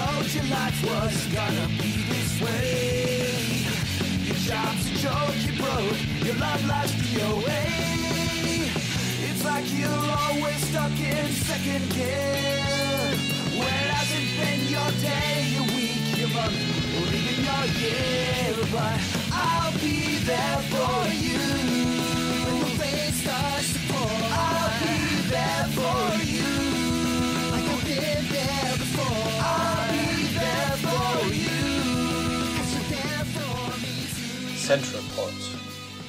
told you life was gonna be this way. Your job's a joke, you broke, your love life's DOA. It's like you're always stuck in second gear. When hasn't been your day, your week, your month, or even your year. But I'll be there for you. When the rain starts to pour, I'll be there for you. Central Pod,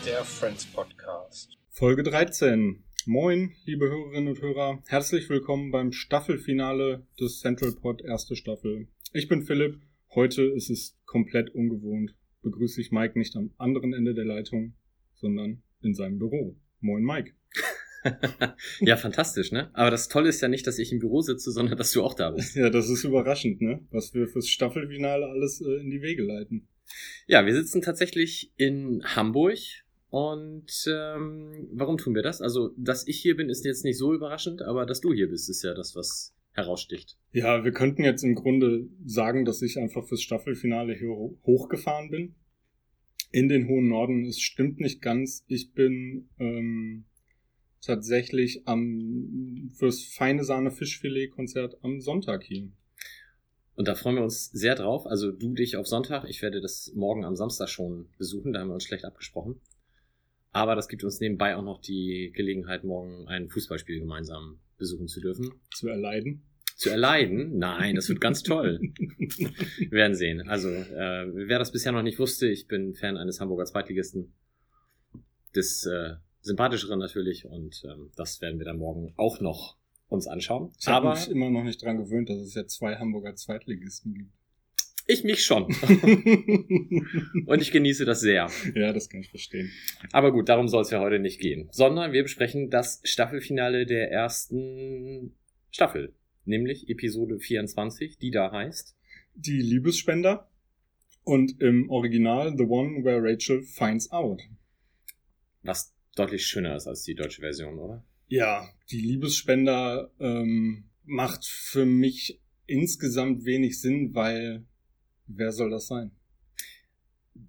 der Friends Podcast. Folge 13. Moin, liebe Hörerinnen und Hörer. Herzlich willkommen beim Staffelfinale des Central Pod erste Staffel. Ich bin Philipp. Heute ist es komplett ungewohnt. Begrüße ich Mike nicht am anderen Ende der Leitung, sondern in seinem Büro. Moin, Mike. ja, fantastisch, ne? Aber das Tolle ist ja nicht, dass ich im Büro sitze, sondern dass du auch da bist. Ja, das ist überraschend, ne? Was wir fürs Staffelfinale alles äh, in die Wege leiten. Ja, wir sitzen tatsächlich in Hamburg. Und ähm, warum tun wir das? Also, dass ich hier bin, ist jetzt nicht so überraschend, aber dass du hier bist, ist ja das, was heraussticht. Ja, wir könnten jetzt im Grunde sagen, dass ich einfach fürs Staffelfinale hier ho- hochgefahren bin. In den hohen Norden. Es stimmt nicht ganz. Ich bin ähm, tatsächlich am fürs feine Sahne Fischfilet Konzert am Sonntag hier. Und da freuen wir uns sehr drauf. Also du dich auf Sonntag, ich werde das morgen am Samstag schon besuchen, da haben wir uns schlecht abgesprochen. Aber das gibt uns nebenbei auch noch die Gelegenheit, morgen ein Fußballspiel gemeinsam besuchen zu dürfen. zu erleiden. Zu erleiden? Nein, das wird ganz toll. Wir werden sehen. Also, äh, wer das bisher noch nicht wusste, ich bin Fan eines Hamburger Zweitligisten. Des äh, sympathischeren natürlich. Und ähm, das werden wir dann morgen auch noch uns anschauen. Ich habe mich immer noch nicht dran gewöhnt, dass es jetzt zwei Hamburger Zweitligisten gibt. ich mich schon. Und ich genieße das sehr. ja, das kann ich verstehen. Aber gut, darum soll es ja heute nicht gehen. Sondern wir besprechen das Staffelfinale der ersten Staffel. Nämlich Episode 24, die da heißt. Die Liebesspender und im Original The One Where Rachel Finds Out. Was deutlich schöner ist als die deutsche Version, oder? Ja, die Liebesspender ähm, macht für mich insgesamt wenig Sinn, weil wer soll das sein?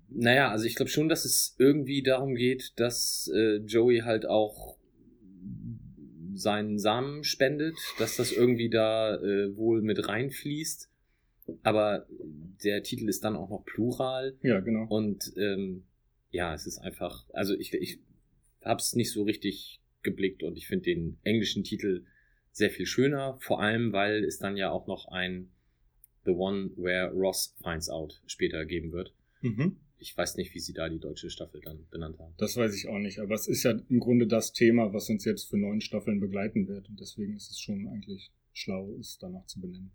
Naja, also ich glaube schon, dass es irgendwie darum geht, dass äh, Joey halt auch seinen Samen spendet, dass das irgendwie da äh, wohl mit reinfließt. Aber der Titel ist dann auch noch plural. Ja, genau. Und ähm, ja, es ist einfach, also ich, ich habe es nicht so richtig geblickt und ich finde den englischen Titel sehr viel schöner, vor allem weil es dann ja auch noch ein The One Where Ross Finds Out später geben wird. Mhm. Ich weiß nicht, wie sie da die deutsche Staffel dann benannt haben. Das weiß ich auch nicht, aber es ist ja im Grunde das Thema, was uns jetzt für neun Staffeln begleiten wird und deswegen ist es schon eigentlich schlau, es danach zu benennen.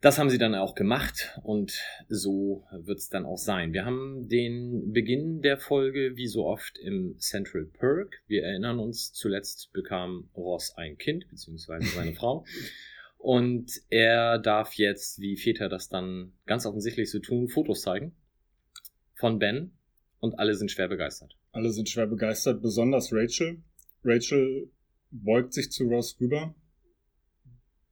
Das haben sie dann auch gemacht und so wird's dann auch sein. Wir haben den Beginn der Folge wie so oft im Central Perk. Wir erinnern uns, zuletzt bekam Ross ein Kind, beziehungsweise seine Frau. Und er darf jetzt, wie Väter das dann ganz offensichtlich so tun, Fotos zeigen von Ben und alle sind schwer begeistert. Alle sind schwer begeistert, besonders Rachel. Rachel beugt sich zu Ross rüber.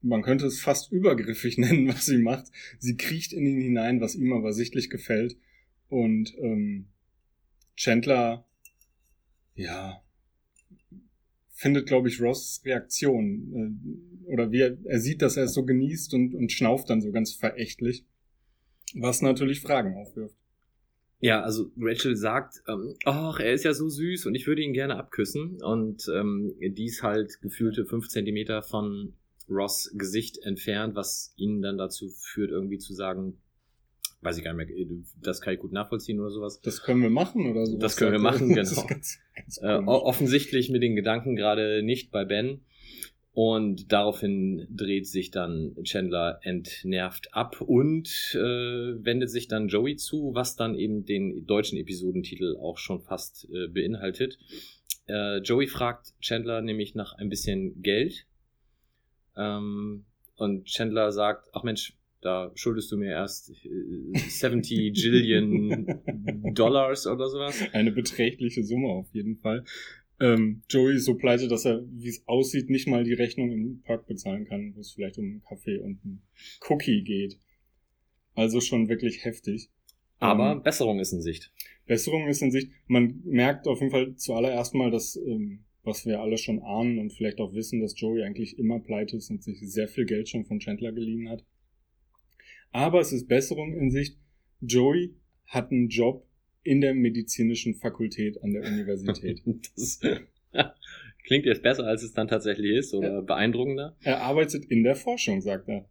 Man könnte es fast übergriffig nennen, was sie macht. Sie kriecht in ihn hinein, was ihm aber sichtlich gefällt. Und ähm, Chandler, ja, findet, glaube ich, Ross Reaktion. Äh, oder wie er, er sieht, dass er es so genießt und, und schnauft dann so ganz verächtlich. Was natürlich Fragen aufwirft. Ja, also Rachel sagt, ähm, ach, er ist ja so süß und ich würde ihn gerne abküssen. Und ähm, die ist halt gefühlte fünf Zentimeter von Ross Gesicht entfernt, was ihn dann dazu führt, irgendwie zu sagen, weiß ich gar nicht mehr, das kann ich gut nachvollziehen oder sowas. Das können wir machen oder so. Das können wir machen, Das genau. ganz, ganz Äh, offensichtlich mit den Gedanken gerade nicht bei Ben. Und daraufhin dreht sich dann Chandler entnervt ab und äh, wendet sich dann Joey zu, was dann eben den deutschen Episodentitel auch schon fast äh, beinhaltet. Äh, Joey fragt Chandler nämlich nach ein bisschen Geld. Ähm, und Chandler sagt, ach Mensch, da schuldest du mir erst äh, 70 Jillion Dollars oder sowas. Eine beträchtliche Summe auf jeden Fall. Ähm, Joey ist so pleite, dass er, wie es aussieht, nicht mal die Rechnung im Park bezahlen kann, wo es vielleicht um einen Kaffee und einen Cookie geht. Also schon wirklich heftig. Aber Ähm, Besserung ist in Sicht. Besserung ist in Sicht. Man merkt auf jeden Fall zuallererst mal, dass, ähm, was wir alle schon ahnen und vielleicht auch wissen, dass Joey eigentlich immer pleite ist und sich sehr viel Geld schon von Chandler geliehen hat. Aber es ist Besserung in Sicht. Joey hat einen Job in der medizinischen Fakultät an der Universität. Das klingt jetzt besser, als es dann tatsächlich ist oder beeindruckender. er arbeitet in der Forschung, sagt er.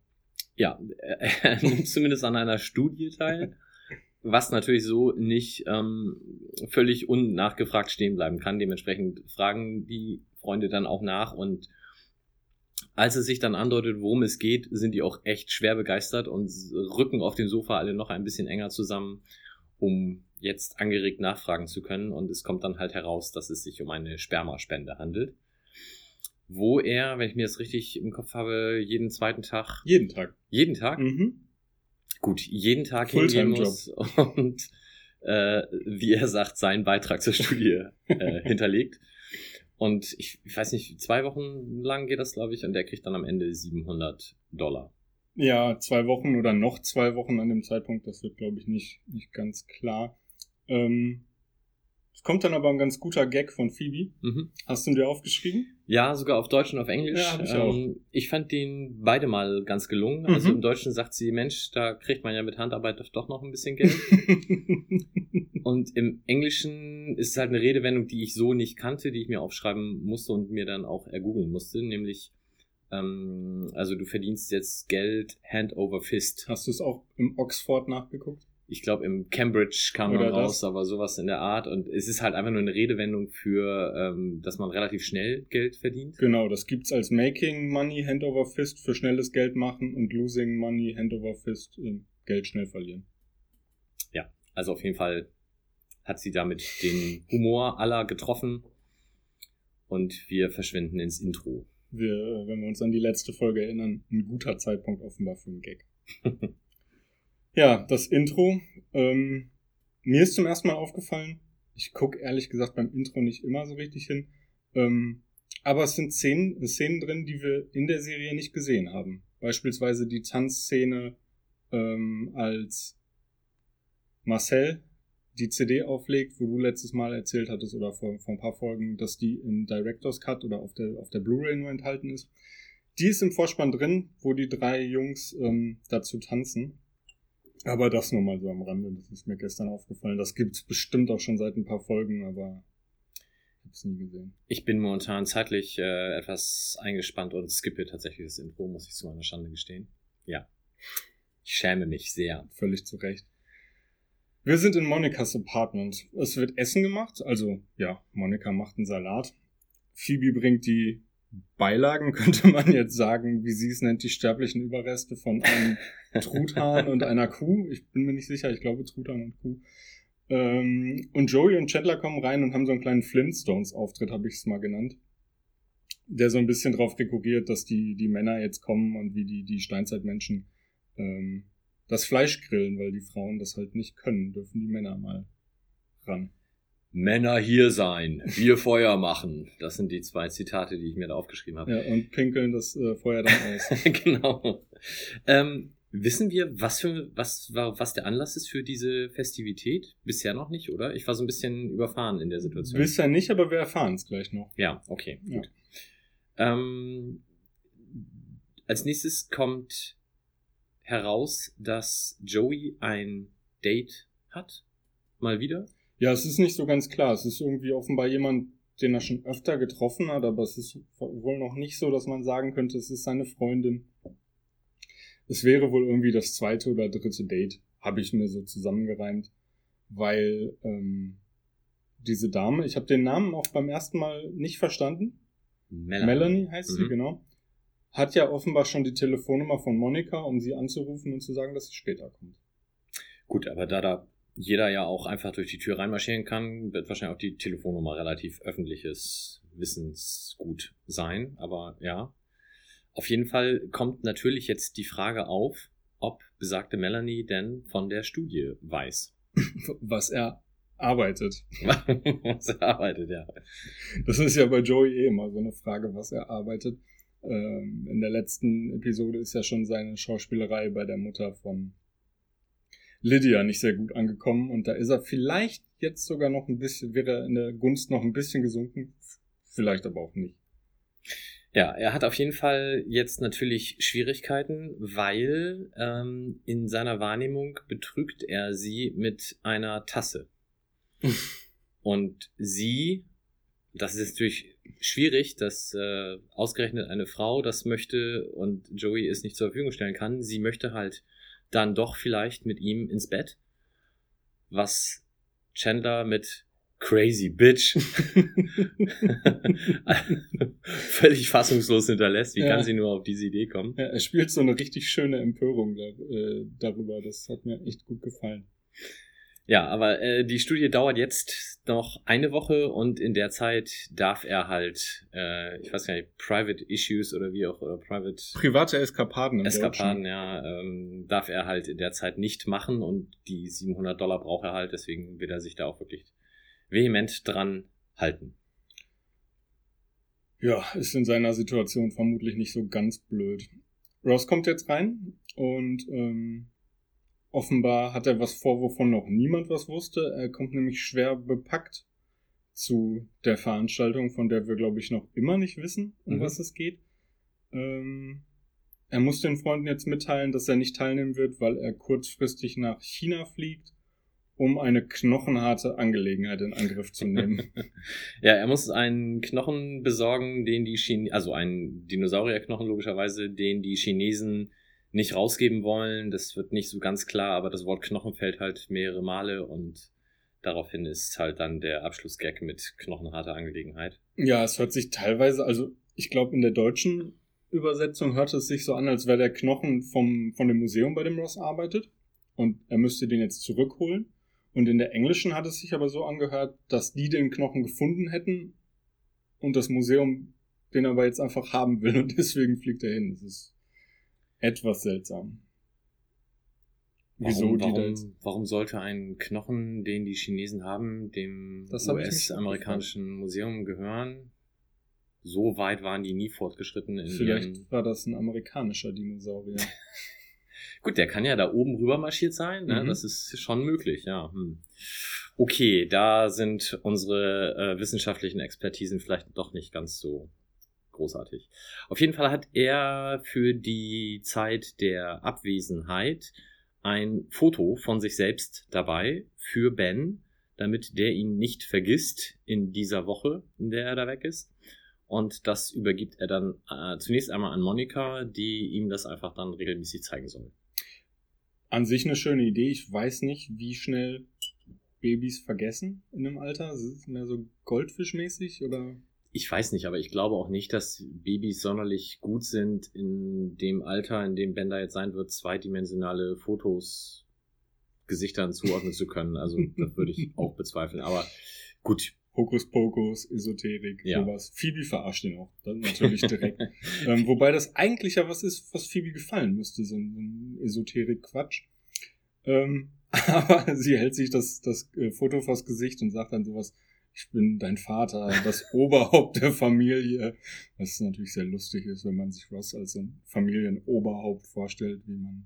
Ja, er nimmt zumindest an einer Studie teil, was natürlich so nicht ähm, völlig unnachgefragt stehen bleiben kann. Dementsprechend fragen die Freunde dann auch nach und als es sich dann andeutet, worum es geht, sind die auch echt schwer begeistert und rücken auf dem Sofa alle noch ein bisschen enger zusammen, um jetzt angeregt nachfragen zu können. Und es kommt dann halt heraus, dass es sich um eine Spermaspende handelt. Wo er, wenn ich mir das richtig im Kopf habe, jeden zweiten Tag, Jeden Tag. jeden Tag, Mhm. Gut, jeden Tag hingehen muss und, äh, wie er sagt, seinen Beitrag zur Studie äh, hinterlegt. Und ich, ich weiß nicht, zwei Wochen lang geht das, glaube ich, und er kriegt dann am Ende 700 Dollar. Ja, zwei Wochen oder noch zwei Wochen an dem Zeitpunkt, das wird, glaube ich, nicht, nicht ganz klar. Ähm, es kommt dann aber ein ganz guter Gag von Phoebe. Mhm. Hast du ihn dir aufgeschrieben? Ja, sogar auf Deutsch und auf Englisch. Ja, ich ähm, ich fand den beide mal ganz gelungen. Also Mhm. im Deutschen sagt sie, Mensch, da kriegt man ja mit Handarbeit doch noch ein bisschen Geld. Und im Englischen ist es halt eine Redewendung, die ich so nicht kannte, die ich mir aufschreiben musste und mir dann auch ergoogeln musste, nämlich, ähm, also du verdienst jetzt Geld Hand over Fist. Hast du es auch im Oxford nachgeguckt? Ich glaube, im Cambridge kam Oder raus, das. aber sowas in der Art. Und es ist halt einfach nur eine Redewendung für, ähm, dass man relativ schnell Geld verdient. Genau, das gibt's als Making Money Hand over Fist für schnelles Geld machen und Losing Money Hand over Fist äh, Geld schnell verlieren. Also auf jeden Fall hat sie damit den Humor aller getroffen. Und wir verschwinden ins Intro. Wir, äh, wenn wir uns an die letzte Folge erinnern, ein guter Zeitpunkt offenbar für einen Gag. ja, das Intro. Ähm, mir ist zum ersten Mal aufgefallen, ich gucke ehrlich gesagt beim Intro nicht immer so richtig hin, ähm, aber es sind Szenen, Szenen drin, die wir in der Serie nicht gesehen haben. Beispielsweise die Tanzszene, ähm, als Marcel die CD auflegt, wo du letztes Mal erzählt hattest oder vor, vor ein paar Folgen, dass die im Director's Cut oder auf der, auf der Blu-ray nur enthalten ist. Die ist im Vorspann drin, wo die drei Jungs ähm, dazu tanzen. Aber das nur mal so am Rande, das ist mir gestern aufgefallen. Das gibt's bestimmt auch schon seit ein paar Folgen, aber ich hab's nie gesehen. Ich bin momentan zeitlich äh, etwas eingespannt und skippe tatsächlich das Intro, muss ich zu meiner Schande gestehen. Ja. Ich schäme mich sehr. Völlig zu Recht. Wir sind in Monikas Apartment. Es wird Essen gemacht, also ja, Monika macht einen Salat. Phoebe bringt die Beilagen, könnte man jetzt sagen, wie sie es nennt, die sterblichen Überreste von einem Truthahn und einer Kuh. Ich bin mir nicht sicher, ich glaube Truthahn und Kuh. Ähm, und Joey und Chandler kommen rein und haben so einen kleinen Flintstones-Auftritt, habe ich es mal genannt. Der so ein bisschen drauf rekurriert, dass die, die Männer jetzt kommen und wie die, die Steinzeitmenschen ähm, das Fleisch grillen, weil die Frauen das halt nicht können, dürfen die Männer mal ran. Männer hier sein, wir Feuer machen. Das sind die zwei Zitate, die ich mir da aufgeschrieben habe. Ja, und pinkeln das äh, Feuer dann aus. genau. Ähm, wissen wir, was für was war was der Anlass ist für diese Festivität? Bisher noch nicht, oder? Ich war so ein bisschen überfahren in der Situation. Bisher nicht, aber wir erfahren es gleich noch. Ja, okay, Ja. gut. Ähm, als nächstes kommt heraus, dass Joey ein Date hat. Mal wieder. Ja, es ist nicht so ganz klar. Es ist irgendwie offenbar jemand, den er schon öfter getroffen hat, aber es ist wohl noch nicht so, dass man sagen könnte, es ist seine Freundin. Es wäre wohl irgendwie das zweite oder dritte Date, habe ich mir so zusammengereimt, weil ähm, diese Dame, ich habe den Namen auch beim ersten Mal nicht verstanden. Melanie. Melanie heißt sie, Mhm. genau. Hat ja offenbar schon die Telefonnummer von Monika, um sie anzurufen und zu sagen, dass sie später kommt. Gut, aber da da jeder ja auch einfach durch die Tür reinmarschieren kann, wird wahrscheinlich auch die Telefonnummer relativ öffentliches Wissensgut sein. Aber ja, auf jeden Fall kommt natürlich jetzt die Frage auf, ob besagte Melanie denn von der Studie weiß. Was er arbeitet. Was er arbeitet, ja. Das ist ja bei Joey eh immer so eine Frage, was er arbeitet. Ähm, in der letzten Episode ist ja schon seine Schauspielerei bei der Mutter von Lydia nicht sehr gut angekommen und da ist er vielleicht jetzt sogar noch ein bisschen, wäre er in der Gunst noch ein bisschen gesunken, vielleicht aber auch nicht. Ja, er hat auf jeden Fall jetzt natürlich Schwierigkeiten, weil ähm, in seiner Wahrnehmung betrügt er sie mit einer Tasse. Und sie, das ist natürlich schwierig, dass äh, ausgerechnet eine Frau das möchte und Joey es nicht zur Verfügung stellen kann. Sie möchte halt dann doch vielleicht mit ihm ins Bett, was Chandler mit Crazy Bitch völlig fassungslos hinterlässt. Wie Ja. kann sie nur auf diese Idee kommen? Ja, er spielt so eine richtig schöne Empörung äh, darüber. Das hat mir echt gut gefallen. Ja, aber äh, die Studie dauert jetzt noch eine Woche und in der Zeit darf er halt, äh, ich weiß gar nicht, Private Issues oder wie auch, oder Private Private Eskapaden im Eskapaden, Deutschen. ja, ähm, darf er halt in der Zeit nicht machen und die 700 Dollar braucht er halt, deswegen will er sich da auch wirklich vehement dran halten. Ja, ist in seiner Situation vermutlich nicht so ganz blöd. Ross kommt jetzt rein und ähm, offenbar hat er was vor, wovon noch niemand was wusste. Er kommt nämlich schwer bepackt zu der Veranstaltung, von der wir, glaube ich, noch immer nicht wissen, um Mhm. was es geht. Ähm, er muss den Freunden jetzt mitteilen, dass er nicht teilnehmen wird, weil er kurzfristig nach China fliegt, um eine knochenharte Angelegenheit in Angriff zu nehmen. Ja, er muss einen Knochen besorgen, den die Chinesen, also einen Dinosaurierknochen logischerweise, den die Chinesen nicht rausgeben wollen. Das wird nicht so ganz klar, aber das Wort Knochen fällt halt mehrere Male und daraufhin ist halt dann der Abschlussgag mit knochenharter Angelegenheit. Ja, es hört sich teilweise, also ich glaube in der deutschen Übersetzung hört es sich so an, als wäre der Knochen vom, von dem Museum, bei dem Ross arbeitet. Und er müsste den jetzt zurückholen. Und in der englischen hat es sich aber so angehört, dass die den Knochen gefunden hätten und das Museum den aber jetzt einfach haben will und deswegen fliegt er hin. Das ist etwas seltsam. Wieso warum, die warum, jetzt? warum sollte ein Knochen, den die Chinesen haben, dem US-amerikanischen Museum gehören? So weit waren die nie fortgeschritten in ihren Vielleicht war das ein amerikanischer Dinosaurier. Gut, der kann ja da oben rüber marschiert sein. Ne? Mhm. Das ist schon möglich, ja. Hm. Okay, da sind unsere äh, wissenschaftlichen Expertisen vielleicht doch nicht ganz so großartig. Auf jeden Fall hat er für die Zeit der Abwesenheit ein Foto von sich selbst dabei für Ben, damit der ihn nicht vergisst in dieser Woche, in der er da weg ist. Und das übergibt er dann äh, zunächst einmal an Monika, die ihm das einfach dann regelmäßig zeigen soll. An sich eine schöne Idee. Ich weiß nicht, wie schnell Babys vergessen in einem Alter. Ist es mehr so Goldfischmäßig oder? Ich weiß nicht, aber ich glaube auch nicht, dass Babys sonderlich gut sind in dem Alter, in dem Ben da jetzt sein wird, zweidimensionale Fotos Gesichtern zuordnen zu können. Also das würde ich auch bezweifeln. Aber gut. Hokuspokus, Esoterik, Ja. sowas. Phoebe verarscht ihn auch. Dann natürlich direkt. ähm, wobei das eigentlich ja was ist, was Phoebe gefallen müsste, so ein, so ein Esoterik-Quatsch. Ähm, aber sie hält sich das, das äh, Foto vors Gesicht und sagt dann sowas, ich bin dein Vater, das Oberhaupt der Familie. Was natürlich sehr lustig ist, wenn man sich Ross als so ein Familienoberhaupt vorstellt, wie man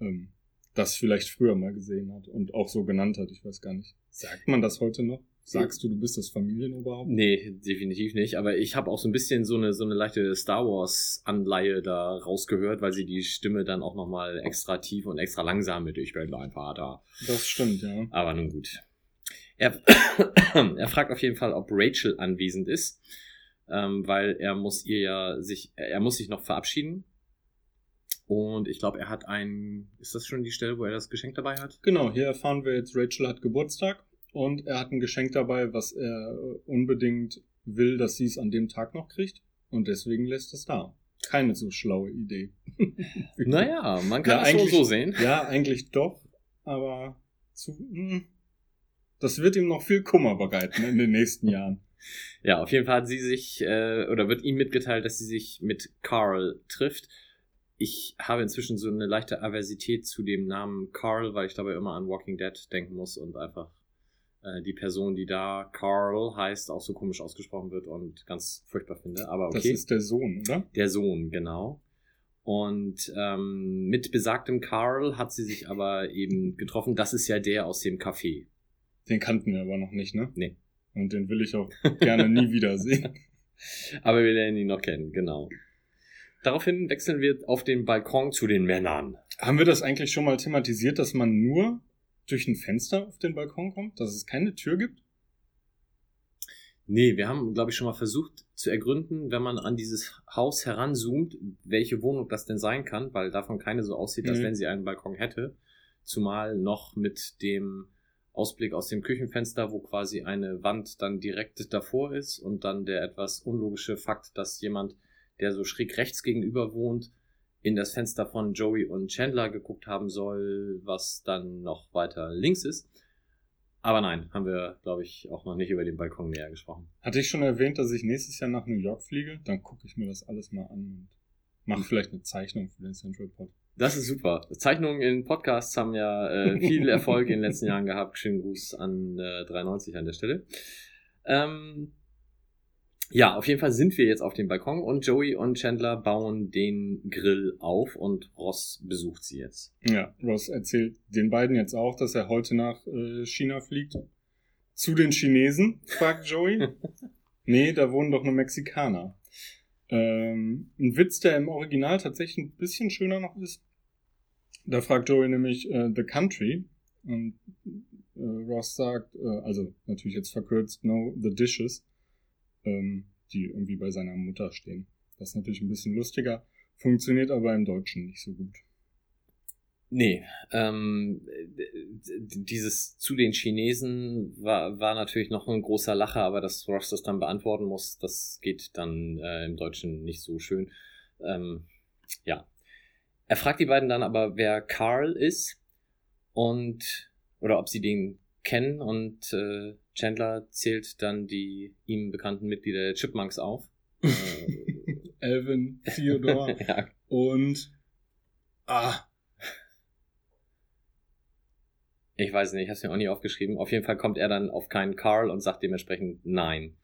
ähm, das vielleicht früher mal gesehen hat und auch so genannt hat. Ich weiß gar nicht. Sagt man das heute noch? Sagst du, du bist das Familienoberhaupt? Nee, definitiv nicht. Aber ich habe auch so ein bisschen so eine, so eine leichte Star Wars-Anleihe da rausgehört, weil sie die Stimme dann auch nochmal extra tief und extra langsam mit Ich bin dein Vater. Das stimmt, ja. Aber nun gut. Er, er fragt auf jeden Fall, ob Rachel anwesend ist, ähm, weil er muss ihr ja sich, er muss sich noch verabschieden. Und ich glaube, er hat ein, ist das schon die Stelle, wo er das Geschenk dabei hat? Genau, hier erfahren wir jetzt, Rachel hat Geburtstag und er hat ein Geschenk dabei, was er unbedingt will, dass sie es an dem Tag noch kriegt. Und deswegen lässt es da. Keine so schlaue Idee. Naja, man kann Ja, das so, eigentlich- so sehen. Ja, eigentlich doch, aber zu, mh, das wird ihm noch viel Kummer bereiten in den nächsten Jahren. Ja, auf jeden Fall hat sie sich, äh, oder wird ihm mitgeteilt, dass sie sich mit Carl trifft. Ich habe inzwischen so eine leichte Aversität zu dem Namen Carl, weil ich dabei immer an Walking Dead denken muss und einfach äh, die Person, die da Carl heißt, auch so komisch ausgesprochen wird und ganz furchtbar finde. Aber Das okay. ist der Sohn, oder? Der Sohn, genau. Und ähm, mit besagtem Carl hat sie sich aber eben getroffen. Das ist ja der aus dem Café. Den kannten wir aber noch nicht, ne? Nee. Und den will ich auch gerne nie wiedersehen. Aber wir lernen ihn noch kennen, genau. Daraufhin wechseln wir auf den Balkon zu den Männern. Haben wir das eigentlich schon mal thematisiert, dass man nur durch ein Fenster auf den Balkon kommt? Dass es keine Tür gibt? Nee, wir haben, glaube ich, schon mal versucht zu ergründen, wenn man an dieses Haus heranzoomt, welche Wohnung das denn sein kann, weil davon keine so aussieht, als Mhm. wenn sie einen Balkon hätte. Zumal noch mit dem Ausblick aus dem Küchenfenster, wo quasi eine Wand dann direkt davor ist und dann der etwas unlogische Fakt, dass jemand, der so schräg rechts gegenüber wohnt, in das Fenster von Joey und Chandler geguckt haben soll, was dann noch weiter links ist. Aber nein, haben wir, glaube ich, auch noch nicht über den Balkon näher gesprochen. Hatte ich schon erwähnt, dass ich nächstes Jahr nach New York fliege? Dann gucke ich mir das alles mal an und mache vielleicht eine Zeichnung für den Central Pod. Das ist super. Zeichnungen in Podcasts haben ja äh, viel Erfolg in den letzten Jahren gehabt. Schönen Gruß an äh, 93 an der Stelle. Ähm, ja, auf jeden Fall sind wir jetzt auf dem Balkon und Joey und Chandler bauen den Grill auf und Ross besucht sie jetzt. Ja, Ross erzählt den beiden jetzt auch, dass er heute nach äh, China fliegt. Zu den Chinesen, fragt Joey. nee, da wohnen doch nur Mexikaner. Ähm, ein Witz, der im Original tatsächlich ein bisschen schöner noch ist. Da fragt Joey nämlich äh, The Country. Und äh, Ross sagt, äh, also natürlich jetzt verkürzt, no, the dishes, ähm, die irgendwie bei seiner Mutter stehen. Das ist natürlich ein bisschen lustiger, funktioniert aber im Deutschen nicht so gut. Nee, ähm, dieses zu den Chinesen war, war natürlich noch ein großer Lacher, aber dass Ross das dann beantworten muss, das geht dann äh, im Deutschen nicht so schön. Ähm, ja. Er fragt die beiden dann aber, wer Carl ist und oder ob sie den kennen und äh, Chandler zählt dann die ihm bekannten Mitglieder der Chipmunks auf. Äh, Alvin, Theodore ja, und ah, Ich weiß nicht, ich habe es mir auch nie aufgeschrieben. Auf jeden Fall kommt er dann auf keinen Carl und sagt dementsprechend nein.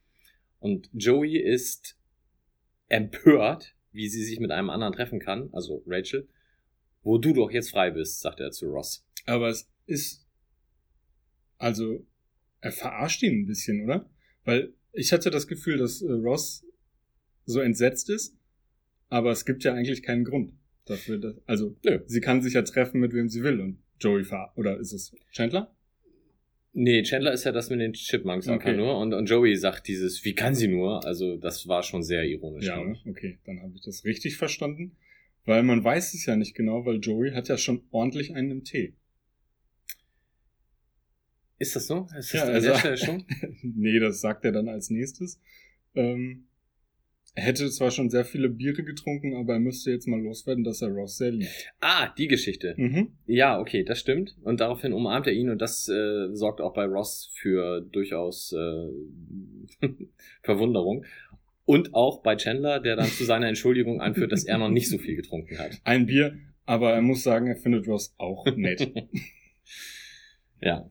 Und Joey ist empört, wie sie sich mit einem anderen treffen kann, also Rachel, wo du doch jetzt frei bist, sagt er zu Ross. aber es ist also er verarscht ihn ein bisschen, oder? Weil ich hatte das Gefühl, dass äh, Ross so entsetzt ist, aber es gibt ja eigentlich keinen Grund dafür, dass, also Nö. sie kann sich ja treffen mit wem sie will und Joey ver oder ist es Chandler? Nee, Chandler ist ja das mit den Chipmunks einfach Okay. nur und, und Joey sagt dieses, wie kann sie nur? Also das war schon sehr ironisch. Ja, ne? okay, dann habe ich das richtig verstanden, weil man weiß es ja nicht genau, weil Joey hat ja schon ordentlich einen im Tee. Ist das so? Ist das Ja, also- der schon? nee, das sagt er dann als nächstes. Ähm, er hätte zwar schon sehr viele Biere getrunken, aber er müsste jetzt mal loswerden, dass er Ross sehr liebt. Ah, die Geschichte. Mhm. Ja, okay, das stimmt. Und daraufhin umarmt er ihn und das äh, sorgt auch bei Ross für durchaus äh, Verwunderung. Und auch bei Chandler, der dann zu seiner Entschuldigung anführt, dass er noch nicht so viel getrunken hat. Ein Bier, aber er muss sagen, er findet Ross auch nett. Ja.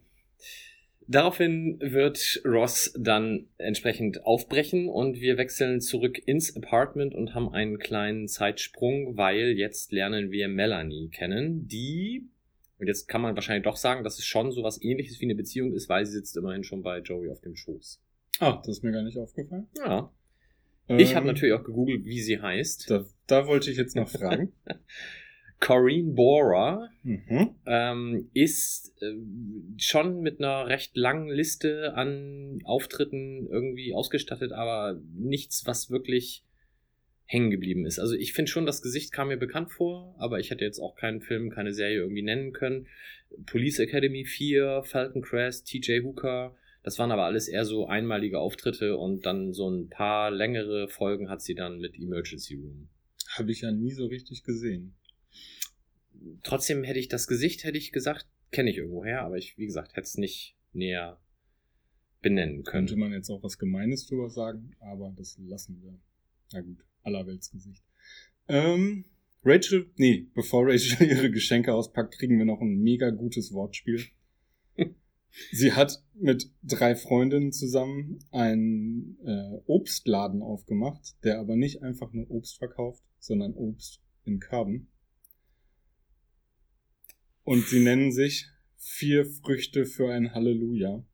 Daraufhin wird Ross dann entsprechend aufbrechen und wir wechseln zurück ins Apartment und haben einen kleinen Zeitsprung, weil jetzt lernen wir Melanie kennen, die, und jetzt kann man wahrscheinlich doch sagen, dass es schon so was ähnliches wie eine Beziehung ist, weil sie sitzt immerhin schon bei Joey auf dem Schoß. ah, das ist mir gar nicht aufgefallen. Ja. Ich Ähm, habe natürlich auch gegoogelt, wie sie heißt. Da, da wollte ich jetzt noch fragen. Corinne Bora mhm. ähm, ist äh, schon mit einer recht langen Liste an Auftritten irgendwie ausgestattet, aber nichts, was wirklich hängen geblieben ist. Also ich finde schon, das Gesicht kam mir bekannt vor, aber ich hätte jetzt auch keinen Film, keine Serie irgendwie nennen können. Police Academy 4, Falcon Crest, TJ Hooker, das waren aber alles eher so einmalige Auftritte und dann so ein paar längere Folgen hat sie dann mit Emergency Room. Habe ich ja nie so richtig gesehen. trotzdem hätte ich das Gesicht, hätte ich gesagt, kenne ich irgendwoher, aber ich, wie gesagt, hätte es nicht näher benennen können. Könnte man jetzt auch was Gemeines drüber sagen, aber das lassen wir. Na gut, allerweltsgesicht. Ähm, Rachel, nee, bevor Rachel ihre Geschenke auspackt, kriegen wir noch ein mega gutes Wortspiel. Sie hat mit drei Freundinnen zusammen einen äh, Obstladen aufgemacht, der aber nicht einfach nur Obst verkauft, sondern Obst in Carbon. Und sie nennen sich Vier Früchte für ein Halleluja.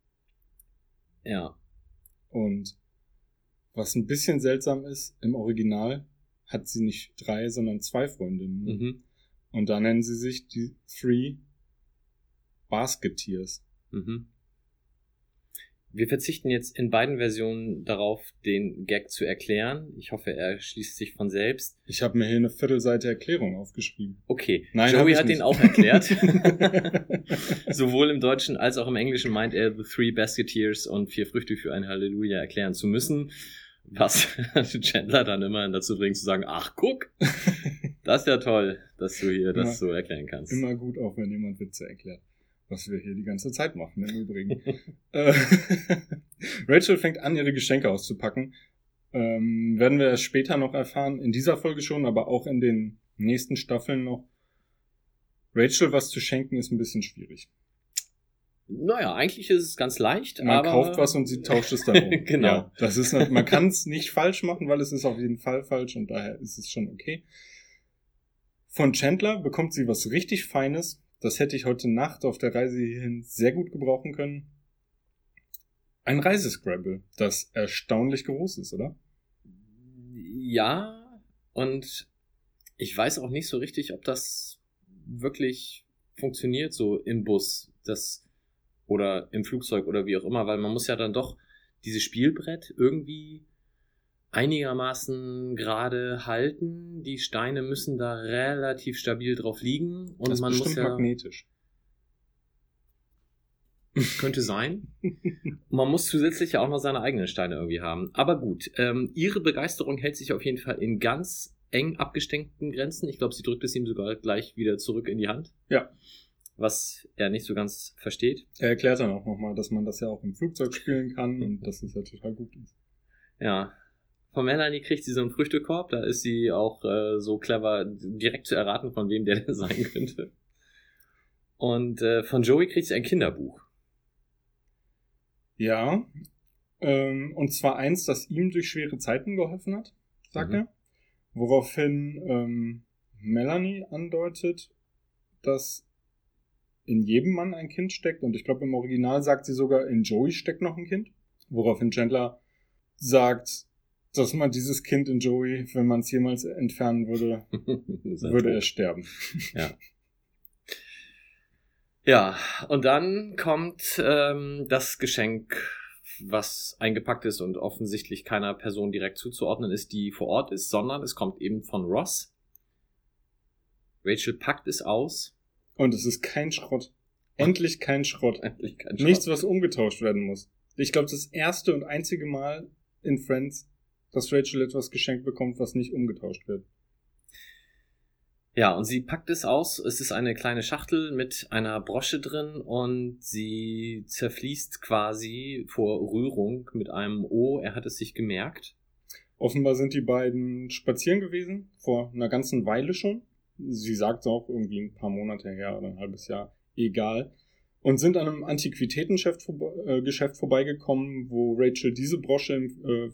Ja. Und was ein bisschen seltsam ist, im Original hat sie nicht drei, sondern zwei Freundinnen. Mhm. Und da nennen sie sich die Three Basketeers. Mhm. Wir verzichten jetzt in beiden Versionen darauf, den Gag zu erklären. Ich hoffe, er schließt sich von selbst. Ich habe mir hier eine Viertelseite Erklärung aufgeschrieben. Okay, Nein, Joey hat nicht. den auch erklärt. Sowohl im Deutschen als auch im Englischen meint er, The Three Basketeers und Vier Früchte für ein Halleluja erklären zu müssen. Was Chandler dann immer dazu bringt zu sagen, ach guck, das ist ja toll, dass du hier das so erklären kannst. Immer gut, auch wenn jemand Witze erklärt. Was wir hier die ganze Zeit machen, im Übrigen. Äh, Rachel fängt an, ihre Geschenke auszupacken. Ähm, werden wir erst später noch erfahren, in dieser Folge schon, aber auch in den nächsten Staffeln noch. Rachel was zu schenken ist ein bisschen schwierig. Naja, eigentlich ist es ganz leicht, Man aber kauft was und sie tauscht es dann um. Genau. Ja, das ist nicht, man kann es nicht falsch machen, weil es ist auf jeden Fall falsch und daher ist es schon okay. Von Chandler bekommt sie was richtig Feines. Das hätte ich heute Nacht auf der Reise hierhin sehr gut gebrauchen können. Ein Reisescrabble, das erstaunlich groß ist, oder? Ja, und ich weiß auch nicht so richtig, ob das wirklich funktioniert so im Bus, das oder im Flugzeug oder wie auch immer, weil man muss ja dann doch dieses Spielbrett irgendwie einigermaßen gerade halten. Die Steine müssen da relativ stabil drauf liegen und das man muss ja magnetisch. könnte sein. Man muss zusätzlich ja auch noch seine eigenen Steine irgendwie haben. Aber gut, ähm, ihre Begeisterung hält sich auf jeden Fall in ganz eng abgesteckten Grenzen. Ich glaube, sie drückt es ihm sogar gleich wieder zurück in die Hand. Ja. Was er nicht so ganz versteht. Er erklärt dann auch nochmal, dass man das ja auch im Flugzeug spielen kann und dass es ja total gut ist. Ja. Von Melanie kriegt sie so einen Früchtekorb. Da ist sie auch äh, so clever, direkt zu erraten, von wem der denn sein könnte. Und äh, von Joey kriegt sie ein Kinderbuch. Ja. Ähm, und zwar eins, das ihm durch schwere Zeiten geholfen hat, sagt Mhm. er. Woraufhin ähm, Melanie andeutet, dass in jedem Mann ein Kind steckt. Und ich glaube, im Original sagt sie sogar, in Joey steckt noch ein Kind. Woraufhin Chandler sagt, dass man dieses Kind in Joey, wenn man es jemals entfernen würde, würde er sterben. Ja. Ja, und dann kommt ähm, das Geschenk, was eingepackt ist und offensichtlich keiner Person direkt zuzuordnen ist, die vor Ort ist, sondern es kommt eben von Ross. Rachel packt es aus. Und es ist kein Schrott. Endlich kein Schrott. Endlich kein Schrott. Nichts, was umgetauscht werden muss. Ich glaube, das erste und einzige Mal in Friends, dass Rachel etwas geschenkt bekommt, was nicht umgetauscht wird. Ja, und sie packt es aus. Es ist eine kleine Schachtel mit einer Brosche drin und sie zerfließt quasi vor Rührung mit einem O. Er hat es sich gemerkt. Offenbar sind die beiden spazieren gewesen, vor einer ganzen Weile schon. Sie sagt auch irgendwie ein paar Monate her oder ein halbes Jahr, egal. Und sind an einem Antiquitätengeschäft vorbe äh, vorbeigekommen, wo Rachel diese Brosche im, äh,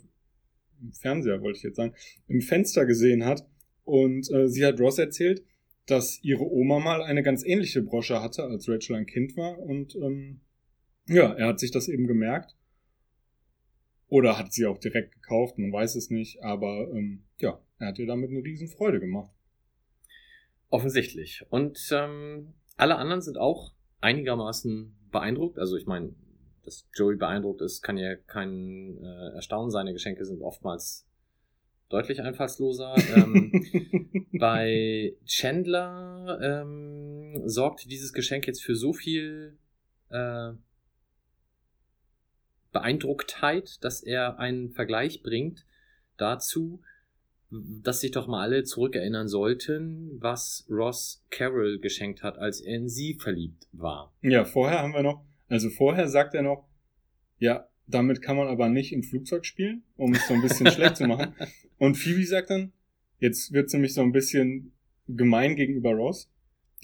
im Fernseher, wollte ich jetzt sagen, im Fenster gesehen hat. Und äh, sie hat Ross erzählt, dass ihre Oma mal eine ganz ähnliche Brosche hatte, als Rachel ein Kind war. Und ähm, ja, er hat sich das eben gemerkt. Oder hat sie auch direkt gekauft, man weiß es nicht. Aber ähm, ja, er hat ihr damit eine riesen Freude gemacht. Offensichtlich. Und ähm, alle anderen sind auch einigermaßen beeindruckt. Also ich meine, dass Joey beeindruckt ist, kann ja kein äh, Erstaunen. Seine Geschenke sind oftmals deutlich einfallsloser. ähm, bei Chandler ähm, sorgt dieses Geschenk jetzt für so viel äh, Beeindrucktheit, dass er einen Vergleich bringt dazu, dass sich doch mal alle zurückerinnern sollten, was Ross Carroll geschenkt hat, als er in sie verliebt war. Ja, vorher haben wir noch, also vorher sagt er noch, ja, damit kann man aber nicht im Flugzeug spielen, um es so ein bisschen schlecht zu machen. Und Phoebe sagt dann, jetzt wird nämlich so ein bisschen gemein gegenüber Ross.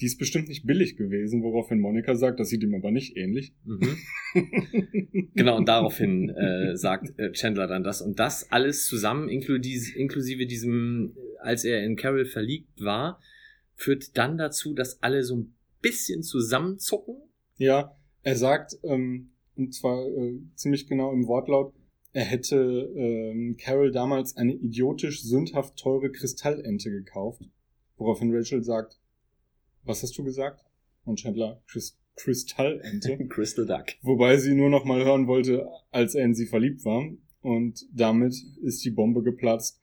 Die ist bestimmt nicht billig gewesen, woraufhin Monika sagt, das sieht ihm aber nicht ähnlich. Mhm. Genau, und daraufhin äh, sagt äh, Chandler dann das. Und das alles zusammen, inklusive, inklusive diesem als er in Carol verliebt war, führt dann dazu, dass alle so ein bisschen zusammenzucken. Ja, er sagt, ähm, und zwar äh, ziemlich genau im Wortlaut, er hätte ähm, Carol damals eine idiotisch sündhaft teure Kristallente gekauft. Woraufhin Rachel sagt, was hast du gesagt? Und Chandler, Christ Kristallente. Crystal Duck. Wobei sie nur noch mal hören wollte, als er in sie verliebt war. Und damit ist die Bombe geplatzt.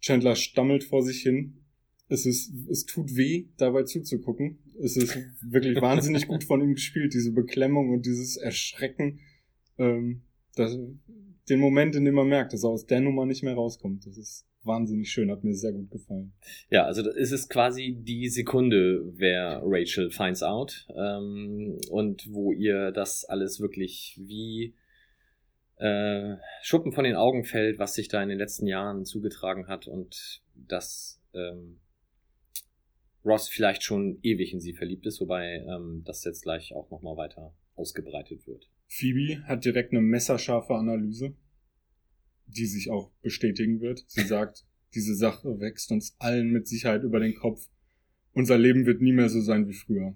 Chandler stammelt vor sich hin. Es ist, es tut weh, dabei zuzugucken. Es ist wirklich wahnsinnig gut von ihm gespielt, diese Beklemmung und dieses Erschrecken. Ähm, das, den Moment, in dem man merkt, dass er aus der Nummer nicht mehr rauskommt. Das ist wahnsinnig schön, hat mir sehr gut gefallen. Ja, also es ist quasi die Sekunde, wer Rachel finds out ähm, und wo ihr das alles wirklich wie äh, Schuppen von den Augen fällt, was sich da in den letzten Jahren zugetragen hat und dass ähm, Ross vielleicht schon ewig in sie verliebt ist, wobei ähm, das jetzt gleich auch nochmal weiter ausgebreitet wird. Phoebe hat direkt eine messerscharfe Analyse, die sich auch bestätigen wird. Sie sagt, diese Sache wächst uns allen mit Sicherheit über den Kopf. Unser Leben wird nie mehr so sein wie früher.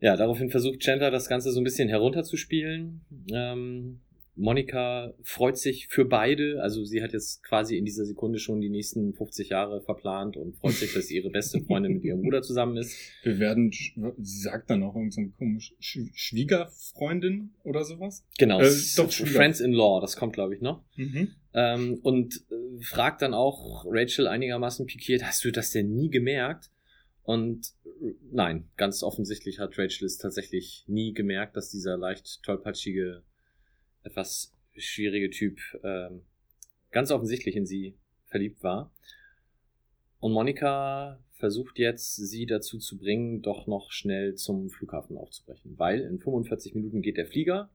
Ja, daraufhin versucht Chandler das Ganze so ein bisschen herunterzuspielen. Ähm, Monika freut sich für beide. Also sie hat jetzt quasi in dieser Sekunde schon die nächsten 50 Jahre verplant und freut sich, dass ihre beste Freundin mit ihrem Bruder zusammen ist. Wir werden, sie sagt dann auch irgendeine so komische Sch Schwiegerfreundin oder sowas. Genau, Äh, doch, Friends in Law, das kommt glaube ich noch. Mhm. Ähm, und äh, fragt dann auch Rachel einigermaßen pikiert, hast du das denn nie gemerkt? Und nein, ganz offensichtlich hat Rachel es tatsächlich nie gemerkt, dass dieser leicht tollpatschige, etwas schwierige Typ ähm, ganz offensichtlich in sie verliebt war. Und Monika versucht jetzt, sie dazu zu bringen, doch noch schnell zum Flughafen aufzubrechen, weil in 45 Minuten geht der Flieger.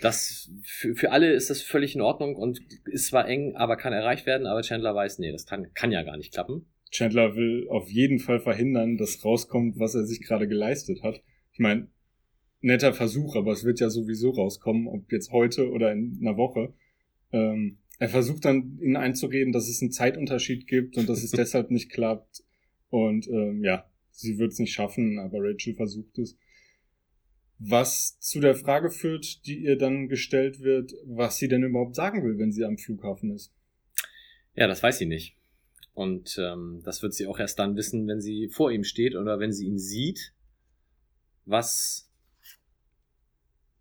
Das für, für alle ist das völlig in Ordnung und ist zwar eng, aber kann erreicht werden, aber Chandler weiß, nee, das kann, kann ja gar nicht klappen. Chandler will auf jeden Fall verhindern, dass rauskommt, was er sich gerade geleistet hat. Ich meine, netter Versuch, aber es wird ja sowieso rauskommen, ob jetzt heute oder in einer Woche. Ähm, er versucht dann, ihnen einzureden, dass es einen Zeitunterschied gibt und dass es deshalb nicht klappt. Und ähm, ja, sie wird es nicht schaffen, aber Rachel versucht es. Was zu der Frage führt, die ihr dann gestellt wird, was sie denn überhaupt sagen will, wenn sie am Flughafen ist. Ja, das weiß sie nicht. Und ähm, das wird sie auch erst dann wissen, wenn sie vor ihm steht oder wenn sie ihn sieht, was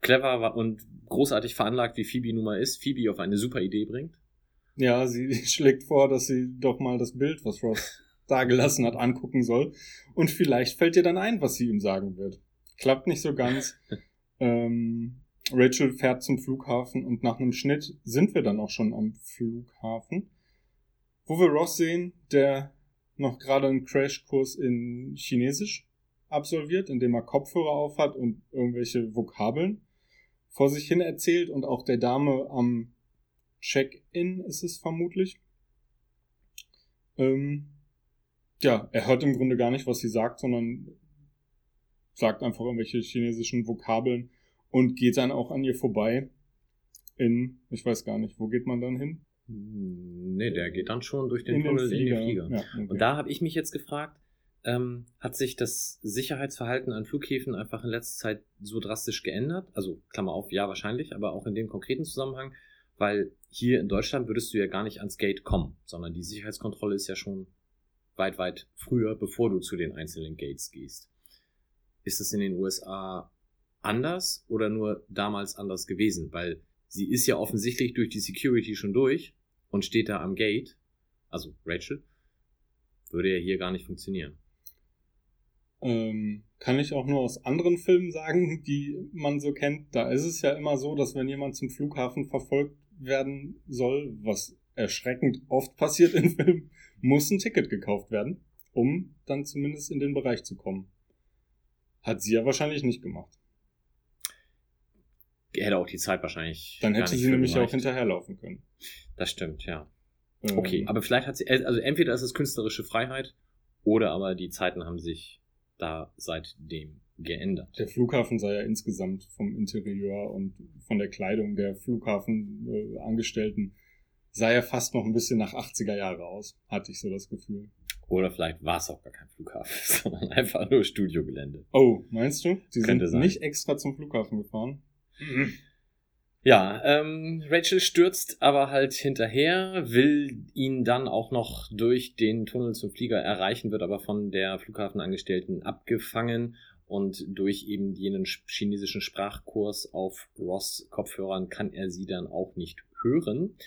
clever und großartig veranlagt wie Phoebe nun mal ist, Phoebe auf eine super Idee bringt. Ja, sie schlägt vor, dass sie doch mal das Bild, was Ross dagelassen hat, angucken soll. Und vielleicht fällt ihr dann ein, was sie ihm sagen wird. Klappt nicht so ganz. ähm, Rachel fährt zum Flughafen und nach einem Schnitt sind wir dann auch schon am Flughafen, wo wir Ross sehen, der noch gerade einen Crashkurs in Chinesisch absolviert, indem er Kopfhörer aufhat und irgendwelche Vokabeln vor sich hin erzählt und auch der Dame am Check-in ist es vermutlich. Ähm, ja, er hört im Grunde gar nicht, was sie sagt, sondern sagt einfach irgendwelche chinesischen Vokabeln und geht dann auch an ihr vorbei in, ich weiß gar nicht, wo geht man dann hin? Hm, Nee, der geht dann schon durch den Tunnel in den Flieger. Ja, okay. Und da habe ich mich jetzt gefragt, ähm, hat sich das Sicherheitsverhalten an Flughäfen einfach in letzter Zeit so drastisch geändert? Also, Klammer auf, ja, wahrscheinlich, aber auch in dem konkreten Zusammenhang, weil hier in Deutschland würdest du ja gar nicht ans Gate kommen, sondern die Sicherheitskontrolle ist ja schon weit, weit früher, bevor du zu den einzelnen Gates gehst. Ist das in den USA anders oder nur damals anders gewesen? Weil sie ist ja offensichtlich durch die Security schon durch und steht da am Gate, also Rachel, würde ja hier gar nicht funktionieren. Ähm, kann ich auch nur aus anderen Filmen sagen, die man so kennt. Da ist es ja immer so, dass wenn jemand zum Flughafen verfolgt werden soll, was erschreckend oft passiert in Filmen, muss ein Ticket gekauft werden, um dann zumindest in den Bereich zu kommen. Hat sie ja wahrscheinlich nicht gemacht. Hätte auch die Zeit wahrscheinlich. Dann hätte sie nämlich auch gereicht. hinterherlaufen können. Das stimmt, ja. Ähm, Okay, aber vielleicht hat sie, also entweder ist es künstlerische Freiheit oder aber die Zeiten haben sich da seitdem geändert. Der Flughafen sei ja insgesamt vom Interieur und von der Kleidung der Flughafenangestellten sah ja fast noch ein bisschen nach 80er Jahre aus, hatte ich so das Gefühl. Oder vielleicht war es auch gar kein Flughafen, sondern einfach nur Studiogelände. Oh, meinst du? Sie Könnte sind sein. nicht extra zum Flughafen gefahren? Ja, ähm, Rachel stürzt aber halt hinterher, will ihn dann auch noch durch den Tunnel zum Flieger erreichen, wird aber von der Flughafenangestellten abgefangen und durch eben jenen sch- chinesischen Sprachkurs auf Ross Kopfhörern kann er sie dann auch nicht hören.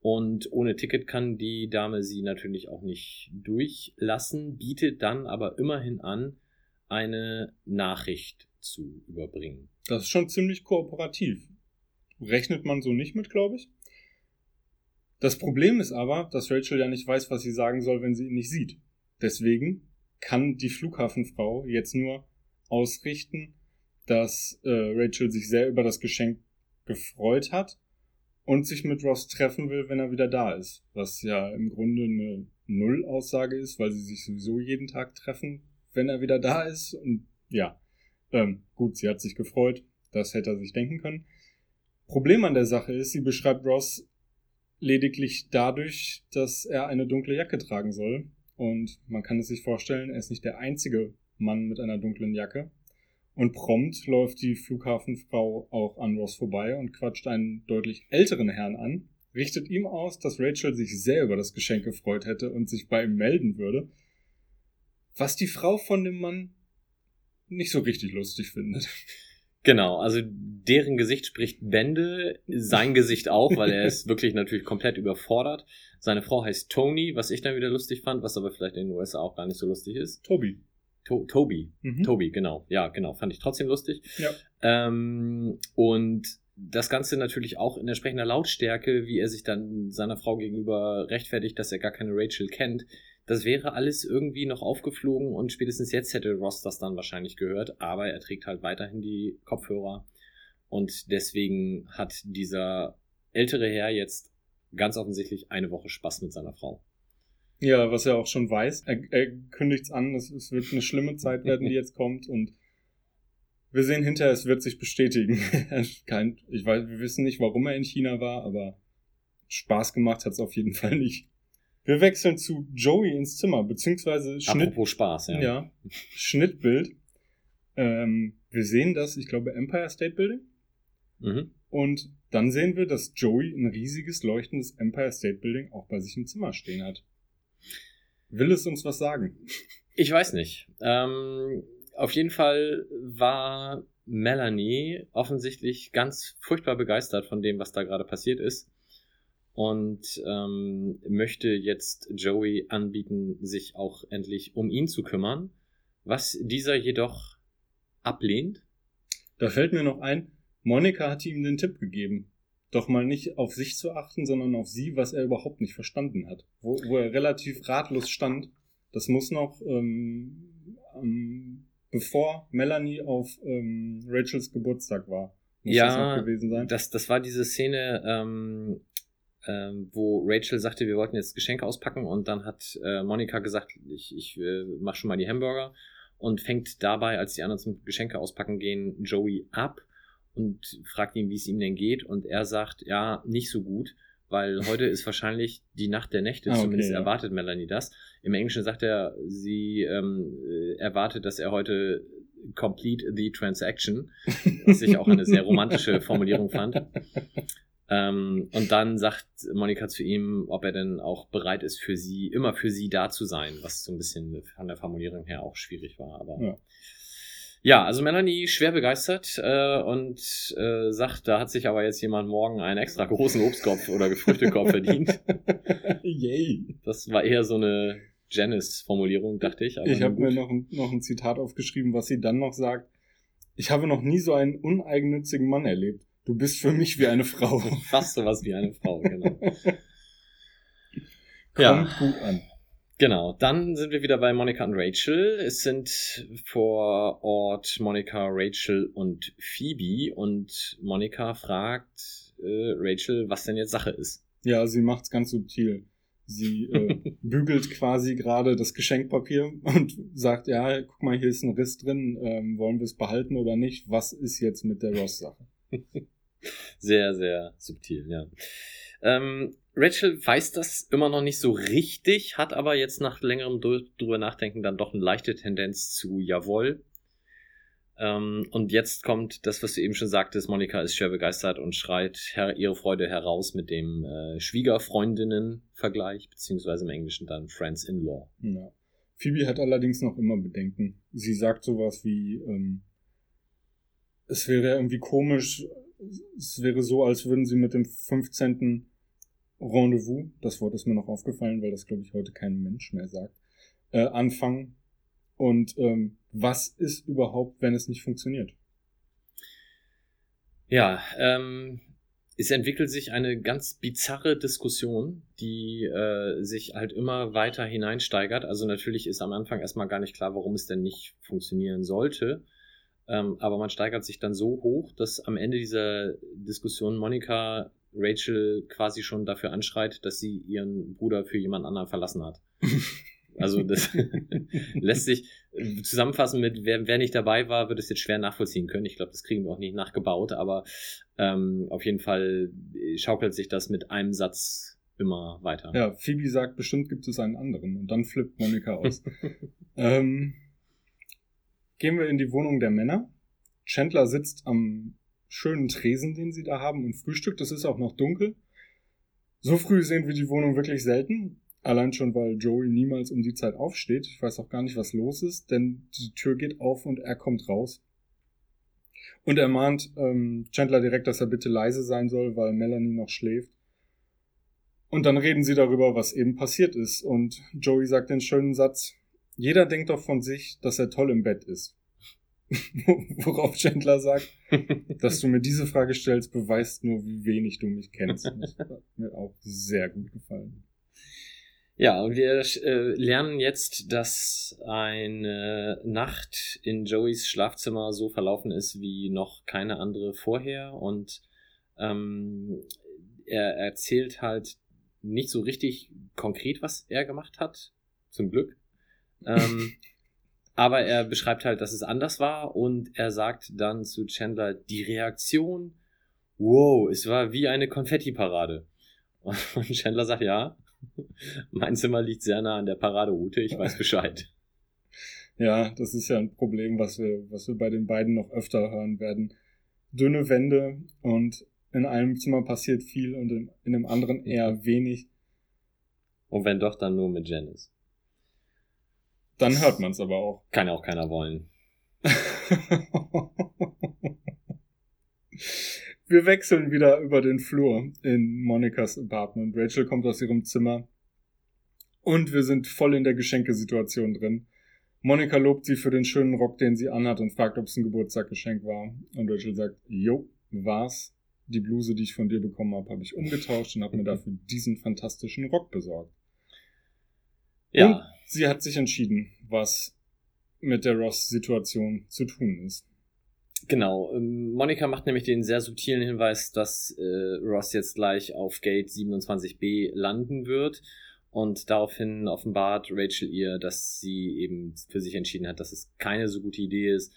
Und ohne Ticket kann die Dame sie natürlich auch nicht durchlassen, bietet dann aber immerhin an, eine Nachricht zu überbringen. Das ist schon ziemlich kooperativ. Rechnet man so nicht mit, glaube ich. Das Problem ist aber, dass Rachel ja nicht weiß, was sie sagen soll, wenn sie ihn nicht sieht. Deswegen kann die Flughafenfrau jetzt nur ausrichten, dass äh, Rachel sich sehr über das Geschenk gefreut hat und sich mit Ross treffen will, wenn er wieder da ist. Was ja im Grunde eine Null-Aussage ist, weil sie sich sowieso jeden Tag treffen, wenn er wieder da ist. Und ja, ähm, gut, sie hat sich gefreut. Das hätte er sich denken können. Problem an der Sache ist, sie beschreibt Ross lediglich dadurch, dass er eine dunkle Jacke tragen soll. Und man kann es sich vorstellen, er ist nicht der einzige Mann mit einer dunklen Jacke. Und prompt läuft die Flughafenfrau auch an Ross vorbei und quatscht einen deutlich älteren Herrn an, richtet ihm aus, dass Rachel sich sehr über das Geschenk gefreut hätte und sich bei ihm melden würde. Was die Frau von dem Mann nicht so richtig lustig findet. Genau, also deren Gesicht spricht Bände, sein Gesicht auch, weil er ist wirklich natürlich komplett überfordert. Seine Frau heißt Tony, was ich dann wieder lustig fand, was aber vielleicht in den USA auch gar nicht so lustig ist. Tobi. To Toby. Mhm. Toby, genau. Ja, genau. Fand ich trotzdem lustig. Ja. Ähm, und das Ganze natürlich auch in entsprechender Lautstärke, wie er sich dann seiner Frau gegenüber rechtfertigt, dass er gar keine Rachel kennt. Das wäre alles irgendwie noch aufgeflogen und spätestens jetzt hätte Ross das dann wahrscheinlich gehört, aber er trägt halt weiterhin die Kopfhörer und deswegen hat dieser ältere Herr jetzt ganz offensichtlich eine Woche Spaß mit seiner Frau. Ja, was er auch schon weiß. Er, er kündigt's an, es, es wird eine schlimme Zeit werden, die jetzt kommt und wir sehen hinterher, es wird sich bestätigen. Kein, ich weiß, wir wissen nicht, warum er in China war, aber Spaß gemacht hat's auf jeden Fall nicht. Wir wechseln zu Joey ins Zimmer, beziehungsweise Schnitt, Apropos Spaß, ja. ja, Schnittbild. Ähm, wir sehen das, ich glaube, Empire State Building. Mhm. Und dann sehen wir, dass Joey ein riesiges leuchtendes Empire State Building auch bei sich im Zimmer stehen hat. Will es uns was sagen? Ich weiß nicht. Ähm, auf jeden Fall war Melanie offensichtlich ganz furchtbar begeistert von dem, was da gerade passiert ist. Und ähm, möchte jetzt Joey anbieten, sich auch endlich um ihn zu kümmern, was dieser jedoch ablehnt. Da fällt mir noch ein, Monika hatte ihm den Tipp gegeben, doch mal nicht auf sich zu achten, sondern auf sie, was er überhaupt nicht verstanden hat. Wo, wo er relativ ratlos stand. Das muss noch, ähm, ähm, bevor Melanie auf ähm, Rachels Geburtstag war. Muss das Ja, sein? Das, das war diese Szene, ähm, ähm, wo Rachel sagte, wir wollten jetzt Geschenke auspacken und dann hat äh, Monika gesagt, ich, ich äh, mach schon mal die Hamburger und fängt dabei, als die anderen zum Geschenke auspacken gehen, Joey ab und fragt ihn, wie es ihm denn geht und er sagt, ja, nicht so gut, weil heute ist wahrscheinlich die Nacht der Nächte, Ah, okay, zumindest ja. erwartet Melanie das. Im Englischen sagt er, sie ähm, äh, erwartet, dass er heute complete the transaction, was ich auch eine sehr romantische Formulierung fand. Ähm, und dann sagt Monika zu ihm, ob er denn auch bereit ist, für sie, immer für sie da zu sein, was so ein bisschen von der Formulierung her auch schwierig war. Aber Ja. ja, also Melanie schwer begeistert äh, und äh, sagt, da hat sich aber jetzt jemand morgen einen extra großen Obstkopf oder Gefrüchtekorb verdient. Yay. Das war eher so eine Janice-Formulierung, dachte ich. Aber Ich habe mir noch ein, noch ein Zitat aufgeschrieben, was sie dann noch sagt. Ich habe noch nie so einen uneigennützigen Mann erlebt. Du bist für mich wie eine Frau. fast sowas wie eine Frau, genau. Kommt Ja. gut an. Genau, dann sind wir wieder bei Monika und Rachel. Es sind vor Ort Monika, Rachel und Phoebe und Monika fragt äh, Rachel, was denn jetzt Sache ist. Ja, sie macht's ganz subtil. Sie äh, bügelt quasi gerade das Geschenkpapier und sagt, ja, guck mal, hier ist ein Riss drin, ähm, wollen wir es behalten oder nicht? Was ist jetzt mit der Ross-Sache? Sehr, sehr subtil, ja. Ähm, Rachel weiß das immer noch nicht so richtig, hat aber jetzt nach längerem drüber nachdenken dann doch eine leichte Tendenz zu Jawohl. Ähm, und jetzt kommt das, was du eben schon sagtest, Monika ist schwer begeistert und schreit her ihre Freude heraus mit dem äh, Schwiegerfreundinnen-Vergleich, beziehungsweise im Englischen dann Friends-in-Law. Ja. Phoebe hat allerdings noch immer Bedenken. Sie sagt sowas wie, ähm, es wäre irgendwie komisch, es wäre so, als würden sie mit dem 15. Rendezvous, das Wort ist mir noch aufgefallen, weil das, glaube ich, heute kein Mensch mehr sagt, äh, anfangen. Und ähm, was ist überhaupt, wenn es nicht funktioniert? Ja, ähm, es entwickelt sich eine ganz bizarre Diskussion, die äh, sich halt immer weiter hineinsteigert. Also natürlich ist am Anfang erstmal gar nicht klar, warum es denn nicht funktionieren sollte. Ähm, aber man steigert sich dann so hoch, dass am Ende dieser Diskussion Monika Rachel quasi schon dafür anschreit, dass sie ihren Bruder für jemand anderen verlassen hat. Also das lässt sich zusammenfassen mit, wer, wer nicht dabei war, wird es jetzt schwer nachvollziehen können. Ich glaube, das kriegen wir auch nicht nachgebaut, aber ähm, auf jeden Fall schaukelt sich das mit einem Satz immer weiter. Ja, Phoebe sagt, bestimmt gibt es einen anderen und dann flippt Monika aus. ähm, gehen wir in die Wohnung der Männer. Chandler sitzt am schönen Tresen, den sie da haben und frühstückt. Es ist auch noch dunkel. So früh sehen wir die Wohnung wirklich selten. Allein schon, weil Joey niemals um die Zeit aufsteht. Ich weiß auch gar nicht, was los ist, denn die Tür geht auf und er kommt raus. Und er mahnt ähm, Chandler direkt, dass er bitte leise sein soll, weil Melanie noch schläft. Und dann reden sie darüber, was eben passiert ist. Und Joey sagt den schönen Satz, jeder denkt doch von sich, dass er toll im Bett ist. Worauf Chandler sagt, dass du mir diese Frage stellst, beweist nur, wie wenig du mich kennst. Das hat mir auch sehr gut gefallen. Ja, und wir äh, lernen jetzt, dass eine Nacht in Joeys Schlafzimmer so verlaufen ist wie noch keine andere vorher. Und ähm, er erzählt halt nicht so richtig konkret, was er gemacht hat. Zum Glück. Ähm, aber er beschreibt halt, dass es anders war und er sagt dann zu Chandler, die Reaktion, wow, es war wie eine Konfetti-Parade. Und Chandler sagt, ja, mein Zimmer liegt sehr nah an der Paraderoute, ich weiß Bescheid. Ja, das ist ja ein Problem, was wir, was wir bei den beiden noch öfter hören werden. Dünne Wände und in einem Zimmer passiert viel und in, in einem anderen eher wenig. Und wenn doch, dann nur mit Janice. Dann hört man es aber auch. Kann ja auch keiner wollen. Wir wechseln wieder über den Flur in Monikas Apartment. Rachel kommt aus ihrem Zimmer und wir sind voll in der Geschenkesituation drin. Monika lobt sie für den schönen Rock, den sie anhat und fragt, ob es ein Geburtstaggeschenk war. Und Rachel sagt, jo, war's. Die Bluse, die ich von dir bekommen habe, habe ich umgetauscht und habe mir dafür diesen fantastischen Rock besorgt. Ja. Und sie hat sich entschieden, was mit der Ross-Situation zu tun ist. Genau. Ähm, Monika macht nämlich den sehr subtilen Hinweis, dass äh, Ross jetzt gleich auf Gate 27b landen wird. Und daraufhin offenbart Rachel ihr, dass sie eben für sich entschieden hat, dass es keine so gute Idee ist.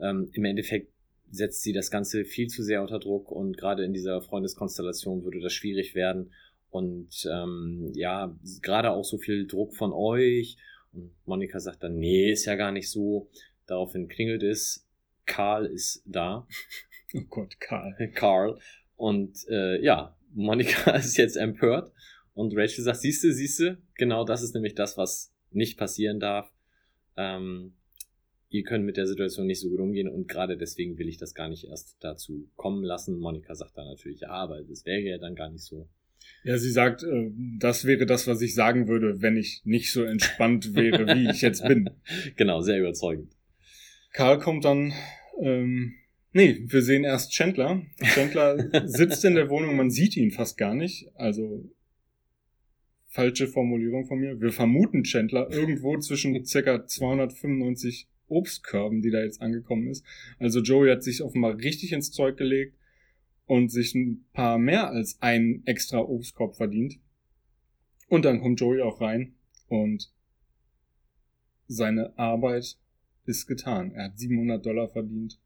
Ähm, Im Endeffekt setzt sie das Ganze viel zu sehr unter Druck und gerade in dieser Freundeskonstellation würde das schwierig werden. Und ähm, ja, gerade auch so viel Druck von euch. Und Monika sagt dann, nee, ist ja gar nicht so. Daraufhin klingelt es. Karl ist da. Oh Gott, Karl. Karl. Und äh, ja, Monika ist jetzt empört. Und Rachel sagt, siehste, siehste, genau das ist nämlich das, was nicht passieren darf. Ähm, ihr könnt mit der Situation nicht so gut umgehen und gerade deswegen will ich das gar nicht erst dazu kommen lassen. Monika sagt dann natürlich, ja, aber das wäre ja dann gar nicht so. Ja, sie sagt, äh, das wäre das, was ich sagen würde, wenn ich nicht so entspannt wäre, wie ich jetzt bin. Genau, sehr überzeugend. Karl kommt dann, ähm, nee, wir sehen erst Chandler. Chandler sitzt in der Wohnung, man sieht ihn fast gar nicht. Also falsche Formulierung von mir. Wir vermuten Chandler irgendwo zwischen circa 295 Obstkörben, die da jetzt angekommen ist. Also Joey hat sich offenbar richtig ins Zeug gelegt und sich ein paar mehr als ein extra Obstkorb verdient. Und dann kommt Joey auch rein und seine Arbeit ist getan. Er hat 700 Dollar verdient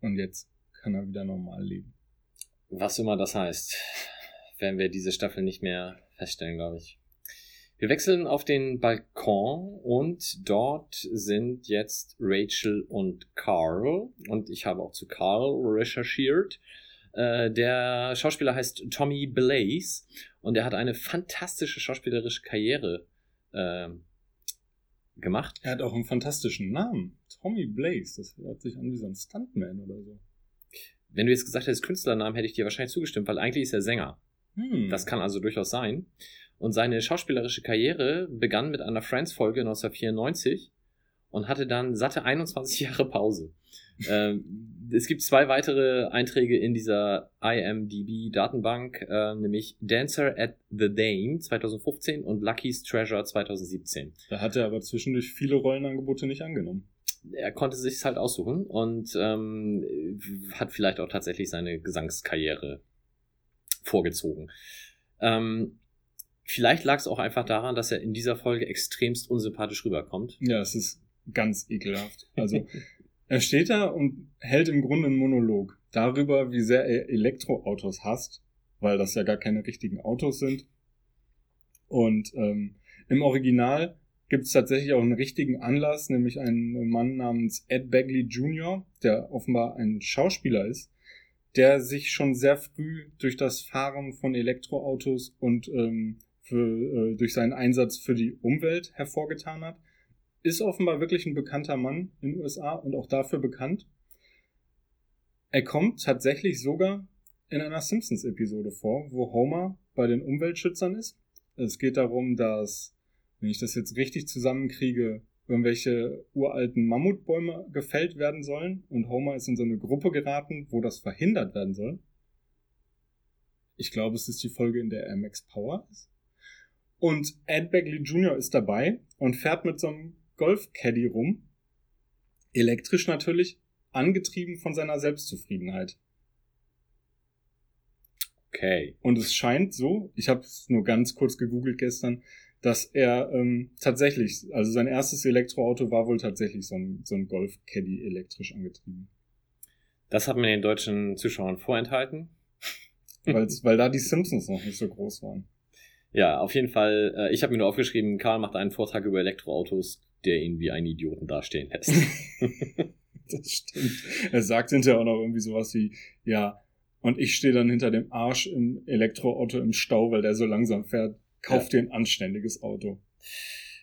und jetzt kann er wieder normal leben. Was immer das heißt. werden wir diese Staffel nicht mehr feststellen, glaube ich. Wir wechseln auf den Balkon und dort sind jetzt Rachel und Carl. Und ich habe auch zu Carl recherchiert. Äh, der Schauspieler heißt Tommy Blaze und er hat eine fantastische schauspielerische Karriere äh, gemacht. Er hat auch einen fantastischen Namen. Tommy Blaze. Das hört sich an wie so ein Stuntman oder so. Wenn du jetzt gesagt hättest Künstlernamen, hätte ich dir wahrscheinlich zugestimmt, weil eigentlich ist er Sänger. Hm. Das kann also durchaus sein. Und seine schauspielerische Karriere begann mit einer Friends-Folge 1994 und hatte dann satte 21 Jahre Pause. ähm, es gibt zwei weitere Einträge in dieser IMDb-Datenbank, äh, nämlich Dancer at the Dame 2015 und Lucky's Treasure 2017. Da hat er aber zwischendurch viele Rollenangebote nicht angenommen. Er konnte sich halt aussuchen und ähm, hat vielleicht auch tatsächlich seine Gesangskarriere vorgezogen. Ähm, vielleicht lag es auch einfach daran, dass er in dieser Folge extremst unsympathisch rüberkommt. Ja, es ist ganz ekelhaft. Also er steht da und hält im Grunde einen Monolog darüber, wie sehr er Elektroautos hasst, weil das ja gar keine richtigen Autos sind. Und ähm, im Original gibt es tatsächlich auch einen richtigen Anlass, nämlich einen Mann namens Ed Bagley Jr., der offenbar ein Schauspieler ist, der sich schon sehr früh durch das Fahren von Elektroautos und ähm, für, äh, durch seinen Einsatz für die Umwelt hervorgetan hat. Ist offenbar wirklich ein bekannter Mann in den USA und auch dafür bekannt. Er kommt tatsächlich sogar in einer Simpsons-Episode vor, wo Homer bei den Umweltschützern ist. Es geht darum, dass, wenn ich das jetzt richtig zusammenkriege, irgendwelche uralten Mammutbäume gefällt werden sollen und Homer ist in so eine Gruppe geraten, wo das verhindert werden soll. Ich glaube, es ist die Folge, in der er Max Power ist. Und Ed Begley Jr. ist dabei und fährt mit so einem Golf-Caddy rum. Elektrisch natürlich, angetrieben von seiner Selbstzufriedenheit. Okay. Und es scheint so, ich habe es nur ganz kurz gegoogelt gestern, dass er ähm, tatsächlich, also sein erstes Elektroauto war wohl tatsächlich so ein, so ein Golf Caddy elektrisch angetrieben. Das hat man den deutschen Zuschauern vorenthalten. Weil da die Simpsons noch nicht so groß waren. Ja, auf jeden Fall. Äh, ich habe mir nur aufgeschrieben, Karl macht einen Vortrag über Elektroautos, der ihn wie einen Idioten dastehen lässt. das stimmt. Er sagt hinterher auch noch irgendwie sowas wie, ja, und ich stehe dann hinter dem Arsch im Elektroauto im Stau, weil der so langsam fährt. Kauf dir ein anständiges Auto.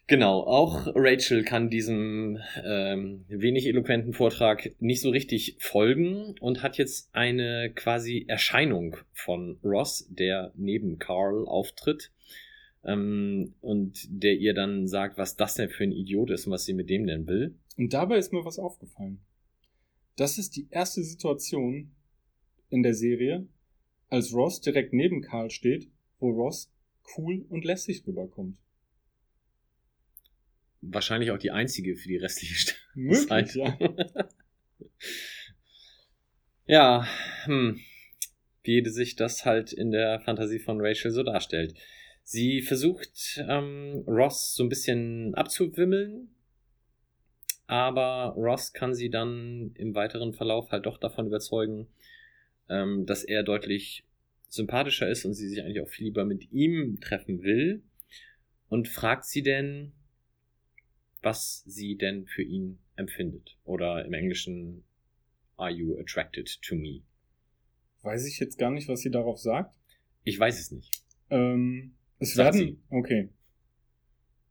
Genau, auch Rachel kann diesem ähm, wenig eloquenten Vortrag nicht so richtig folgen und hat jetzt eine quasi Erscheinung von Ross, der neben Carl auftritt ähm, und der ihr dann sagt, was das denn für ein Idiot ist und was sie mit dem denn will. Und dabei ist mir was aufgefallen. Das ist die erste Situation in der Serie, als Ross direkt neben Carl steht, wo Ross cool und lässig rüberkommt. Wahrscheinlich auch die einzige für die restliche. Möglich, ja. ja, hm. Wie sich das halt in der Fantasie von Rachel so darstellt. Sie versucht, ähm, Ross so ein bisschen abzuwimmeln, aber Ross kann sie dann im weiteren Verlauf halt doch davon überzeugen, ähm, dass er deutlich sympathischer ist und sie sich eigentlich auch viel lieber mit ihm treffen will und fragt sie denn, was sie denn für ihn empfindet. Oder im Englischen, are you attracted to me? Weiß ich jetzt gar nicht, was sie darauf sagt. Ich weiß es nicht. Ähm, es Sagt werden. sie. Okay.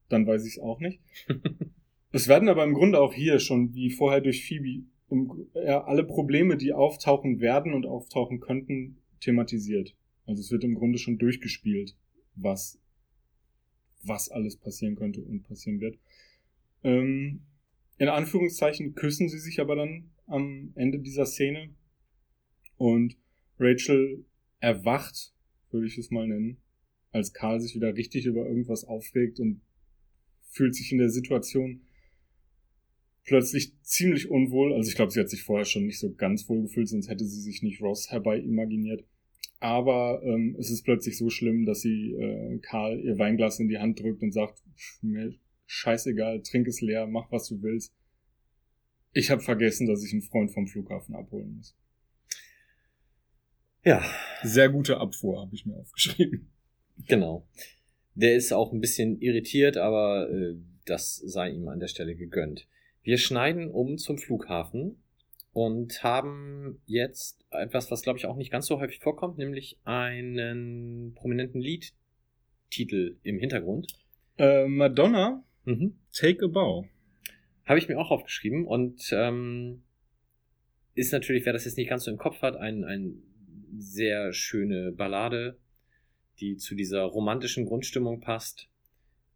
Dann weiß ich es auch nicht. es werden aber im Grunde auch hier schon, wie vorher durch Phoebe, im, ja, alle Probleme, die auftauchen werden und auftauchen könnten, thematisiert. Also es wird im Grunde schon durchgespielt, was, was alles passieren könnte und passieren wird. Ähm, in Anführungszeichen küssen sie sich aber dann am Ende dieser Szene und Rachel erwacht, würde ich es mal nennen, als Karl sich wieder richtig über irgendwas aufregt und fühlt sich in der Situation plötzlich ziemlich unwohl. Also ich glaube, sie hat sich vorher schon nicht so ganz wohl gefühlt, sonst hätte sie sich nicht Ross herbei imaginiert. Aber ähm, es ist plötzlich so schlimm, dass sie äh, Karl ihr Weinglas in die Hand drückt und sagt, "Pff, mir scheißegal, trink es leer, mach was du willst. Ich habe vergessen, dass ich einen Freund vom Flughafen abholen muss. Ja, Sehr gute Abfuhr, habe ich mir aufgeschrieben. Genau. Der ist auch ein bisschen irritiert, aber äh, das sei ihm an der Stelle gegönnt. Wir schneiden um zum Flughafen und haben jetzt etwas, was glaube ich auch nicht ganz so häufig vorkommt, nämlich einen prominenten Liedtitel im Hintergrund. Äh, Madonna, Mhm. Take a Bow. Habe ich mir auch aufgeschrieben und ähm, ist natürlich, wer das jetzt nicht ganz so im Kopf hat, ein, ein sehr schöne Ballade, die zu dieser romantischen Grundstimmung passt,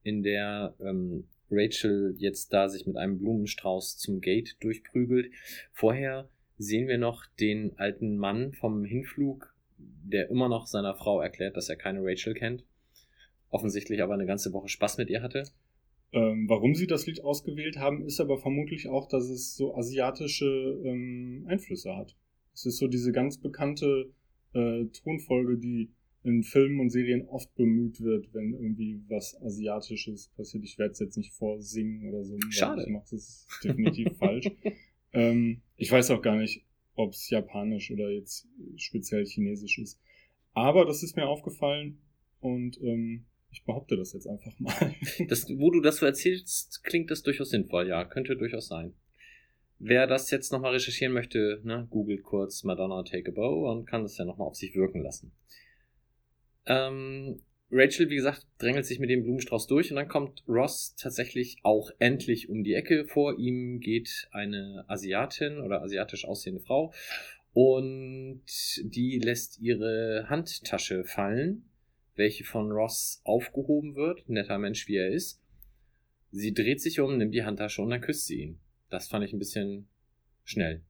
in der ähm, Rachel jetzt da sich mit einem Blumenstrauß zum Gate durchprügelt. Vorher sehen wir noch den alten Mann vom Hinflug, der immer noch seiner Frau erklärt, dass er keine Rachel kennt. Offensichtlich aber eine ganze Woche Spaß mit ihr hatte. Ähm, warum sie das Lied ausgewählt haben, ist aber vermutlich auch, dass es so asiatische ähm, Einflüsse hat. Es ist so diese ganz bekannte äh, Tonfolge, die in Filmen und Serien oft bemüht wird, wenn irgendwie was Asiatisches passiert. Ich werde es jetzt nicht vorsingen oder so. Schade. Ich mache das definitiv falsch. Ähm, ich weiß auch gar nicht, ob es japanisch oder jetzt speziell chinesisch ist. Aber das ist mir aufgefallen und ähm, ich behaupte das jetzt einfach mal. Das, wo du das so erzählst, klingt das durchaus sinnvoll, ja, könnte durchaus sein. Wer das jetzt nochmal recherchieren möchte, ne, googelt kurz Madonna Take a Bow und kann das ja nochmal auf sich wirken lassen. Ähm, Rachel, wie gesagt, drängelt sich mit dem Blumenstrauß durch und dann kommt Ross tatsächlich auch endlich um die Ecke. Vor ihm geht eine Asiatin oder asiatisch aussehende Frau und die lässt ihre Handtasche fallen, welche von Ross aufgehoben wird, netter Mensch wie er ist. Sie dreht sich um, nimmt die Handtasche und dann küsst sie ihn. Das fand ich ein bisschen schnell.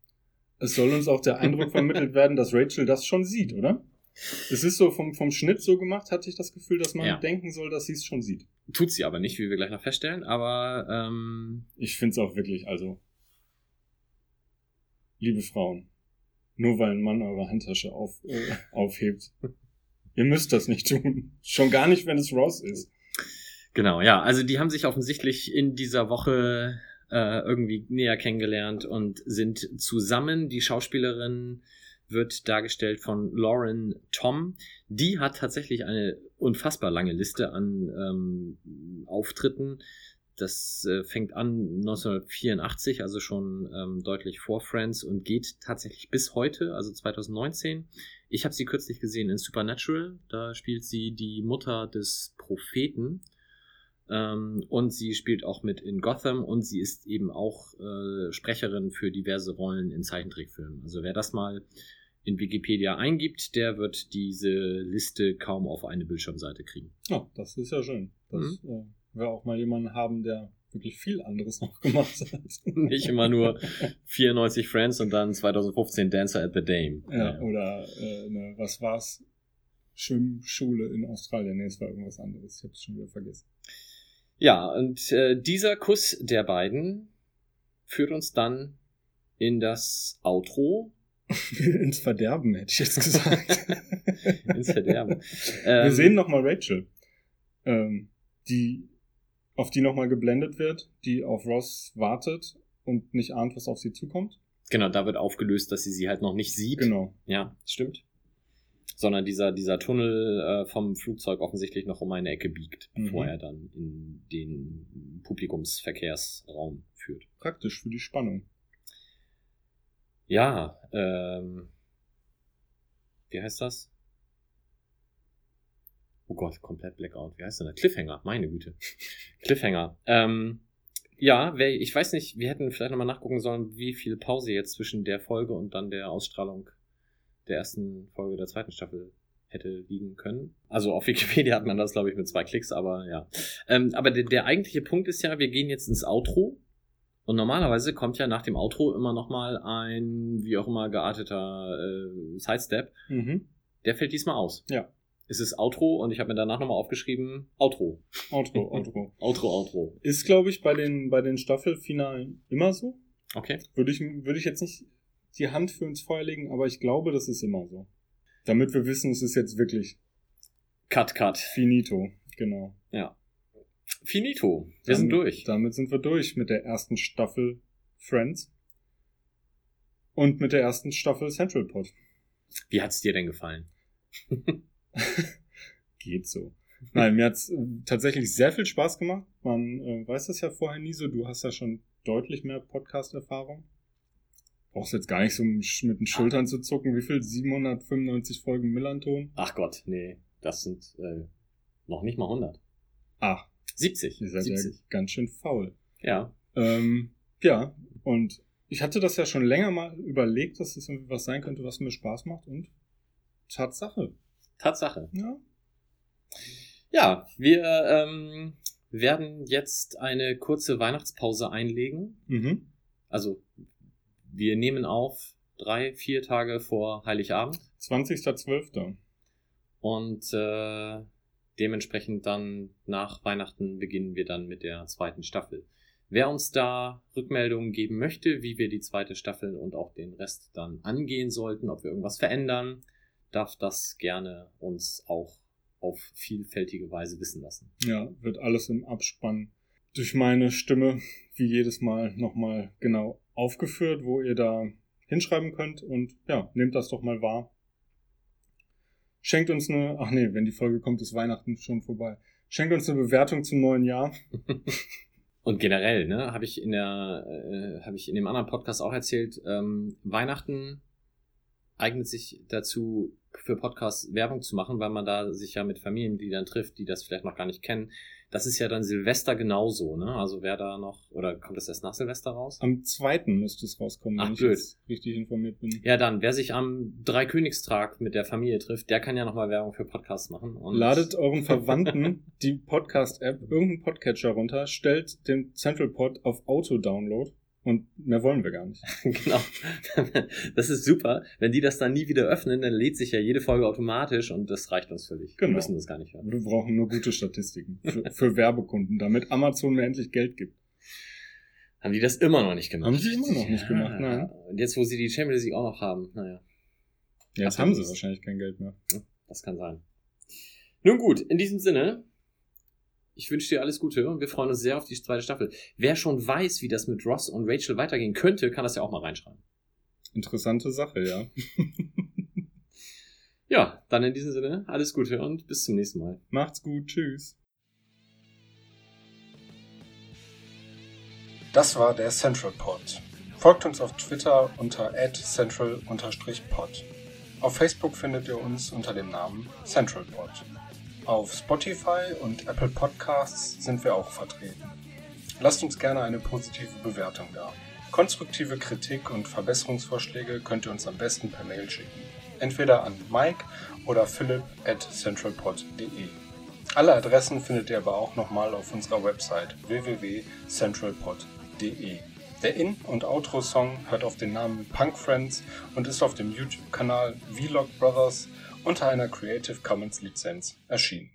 Es soll uns auch der Eindruck vermittelt werden, dass Rachel das schon sieht, oder? Es ist so vom, vom Schnitt so gemacht, hatte ich das Gefühl, dass man Ja. denken soll, dass sie es schon sieht. Tut sie aber nicht, wie wir gleich noch feststellen, aber ähm, Ich finde es auch wirklich, also, liebe Frauen, nur weil ein Mann eure Handtasche auf, äh, aufhebt, ihr müsst das nicht tun. Schon gar nicht, wenn es Ross ist. Genau, ja. Also die haben sich offensichtlich in dieser Woche äh, irgendwie näher kennengelernt und sind zusammen. Die Schauspielerin wird dargestellt von Lauren Tom. Die hat tatsächlich eine unfassbar lange Liste an ähm, Auftritten. Das äh, fängt an 1984, also schon ähm, deutlich vor Friends und geht tatsächlich bis heute, also 2019. Ich habe sie kürzlich gesehen in Supernatural. Da spielt sie die Mutter des Propheten. Ähm, und sie spielt auch mit in Gotham und sie ist eben auch äh, Sprecherin für diverse Rollen in Zeichentrickfilmen. Also wer das mal in Wikipedia eingibt, der wird diese Liste kaum auf eine Bildschirmseite kriegen. Ja, das ist ja schön. Das Mhm. äh, wir auch mal jemanden haben, der wirklich viel anderes noch gemacht hat. Nicht immer nur 94 Friends und dann 2015 Dancer at the Dame. Ja, oder äh, ne, was war's? Schwimmschule in Australien. Nee, es war irgendwas anderes. Ich hab's schon wieder vergessen. Ja, und äh, dieser Kuss der beiden führt uns dann in das Outro. Ins Verderben, hätte ich jetzt gesagt. Ins Verderben. Wir Ähm, sehen nochmal Rachel, ähm, die, auf die nochmal geblendet wird, die auf Ross wartet und nicht ahnt, was auf sie zukommt. Genau, da wird aufgelöst, dass sie sie halt noch nicht sieht. Genau. Ja, stimmt. Sondern dieser, dieser Tunnel äh, vom Flugzeug offensichtlich noch um eine Ecke biegt, Mhm. bevor er dann in den Publikumsverkehrsraum führt. Praktisch für die Spannung. Ja, ähm, wie heißt das? Oh Gott, komplett Blackout. Wie heißt denn das? Cliffhanger, meine Güte. Cliffhanger. Ähm, ja, wer, ich weiß nicht, wir hätten vielleicht nochmal nachgucken sollen, wie viel Pause jetzt zwischen der Folge und dann der Ausstrahlung der ersten Folge der zweiten Staffel hätte liegen können. Also auf Wikipedia hat man das, glaube ich, mit zwei Klicks, aber ja. Ähm, aber der, der eigentliche Punkt ist ja, wir gehen jetzt ins Outro. Und normalerweise kommt ja nach dem Outro immer nochmal ein, wie auch immer, gearteter äh, Sidestep. Mhm. Der fällt diesmal aus. Ja. Es ist Outro und ich habe mir danach nochmal aufgeschrieben, Outro. Outro, Outro. Outro, Outro. Ist, glaube ich, bei den, bei den Staffelfinalen immer so. Okay. Würde ich, würde ich jetzt nicht die Hand für ins Feuer legen, aber ich glaube, das ist immer so. Damit wir wissen, es ist jetzt wirklich Cut, cut. finito. Genau. Ja. Finito. Wir sind Dann- durch. Damit sind wir durch mit der ersten Staffel Friends. Und mit der ersten Staffel Central Pod. Wie hat's dir denn gefallen? Geht so. Nein, mir hat's äh, tatsächlich sehr viel Spaß gemacht. Man äh, weiß das ja vorher nie so. Du hast ja schon deutlich mehr Podcast-Erfahrung. Brauchst jetzt gar nicht so mit den Schultern zu zucken. Wie viel? 795 Folgen Millanton? Ach Gott, nee, das sind äh, noch nicht mal 100. Ach, 70. ihr seid 70. ja ganz schön faul. Ja. Ähm, ja, und ich hatte das ja schon länger mal überlegt, dass das irgendwie was sein könnte, was mir Spaß macht und Tatsache. Tatsache. Ja. Ja, wir ähm, werden jetzt eine kurze Weihnachtspause einlegen. Mhm. Also wir nehmen auf drei, vier Tage vor Heiligabend 20.12. und äh, dementsprechend dann nach Weihnachten beginnen wir dann mit der zweiten Staffel. Wer uns da Rückmeldungen geben möchte, wie wir die zweite Staffel und auch den Rest dann angehen sollten, ob wir irgendwas verändern, darf das gerne uns auch auf vielfältige Weise wissen lassen. Ja, wird alles im Abspann durch meine Stimme wie jedes Mal nochmal genau aufgeführt, wo ihr da hinschreiben könnt und ja, nehmt das doch mal wahr. Schenkt uns eine, ach nee, wenn die Folge kommt, ist Weihnachten schon vorbei. Schenkt uns eine Bewertung zum neuen Jahr. Und generell, ne, habe ich in der, äh, habe ich in dem anderen Podcast auch erzählt, ähm, Weihnachten eignet sich dazu, für Podcasts Werbung zu machen, weil man da sich ja mit Familienmitgliedern trifft, die das vielleicht noch gar nicht kennen. Das ist ja dann Silvester genauso, ne? Also wer da noch, oder kommt das erst nach Silvester raus? Am zweiten müsste es rauskommen, wenn Ach, ich blöd. jetzt richtig informiert bin. Ja, dann, wer sich am Dreikönigstag mit der Familie trifft, der kann ja nochmal Werbung für Podcasts machen. Und Ladet euren Verwandten die Podcast-App, irgendeinen Podcatcher runter, stellt den Central Pod auf Auto-Download und mehr wollen wir gar nicht. genau. Das ist super. Wenn die das dann nie wieder öffnen, dann lädt sich ja jede Folge automatisch und das reicht uns völlig. Wir Genau. müssen das gar nicht hören. Wir brauchen nur gute Statistiken für, für Werbekunden, damit Amazon mir endlich Geld gibt. Haben die das immer noch nicht gemacht? Haben sie immer noch nicht gemacht, nein. Und jetzt, wo sie die Champions League auch noch haben, naja, Jetzt Ach, haben sie wahrscheinlich kein Geld mehr. das kann sein. Nun gut, in diesem Sinne, ich wünsche dir alles Gute und wir freuen uns sehr auf die zweite Staffel. Wer schon weiß, wie das mit Ross und Rachel weitergehen könnte, kann das ja auch mal reinschreiben. Interessante Sache, ja. Ja, dann in diesem Sinne, alles Gute und bis zum nächsten Mal. Macht's gut, tschüss. Das war der Central Pod. Folgt uns auf Twitter unter @central_pod. Auf Facebook findet ihr uns unter dem Namen Central Pod. Auf Spotify und Apple Podcasts sind wir auch vertreten. Lasst uns gerne eine positive Bewertung da. Konstruktive Kritik und Verbesserungsvorschläge könnt ihr uns am besten per Mail schicken. Entweder an Mike oder philipp at centralpod.de. Alle Adressen findet ihr aber auch nochmal auf unserer Website www.centralpod.de. Der In- und Outro-Song hört auf den Namen Punk Friends und ist auf dem YouTube-Kanal Vlog Brothers unter einer Creative Commons Lizenz erschienen.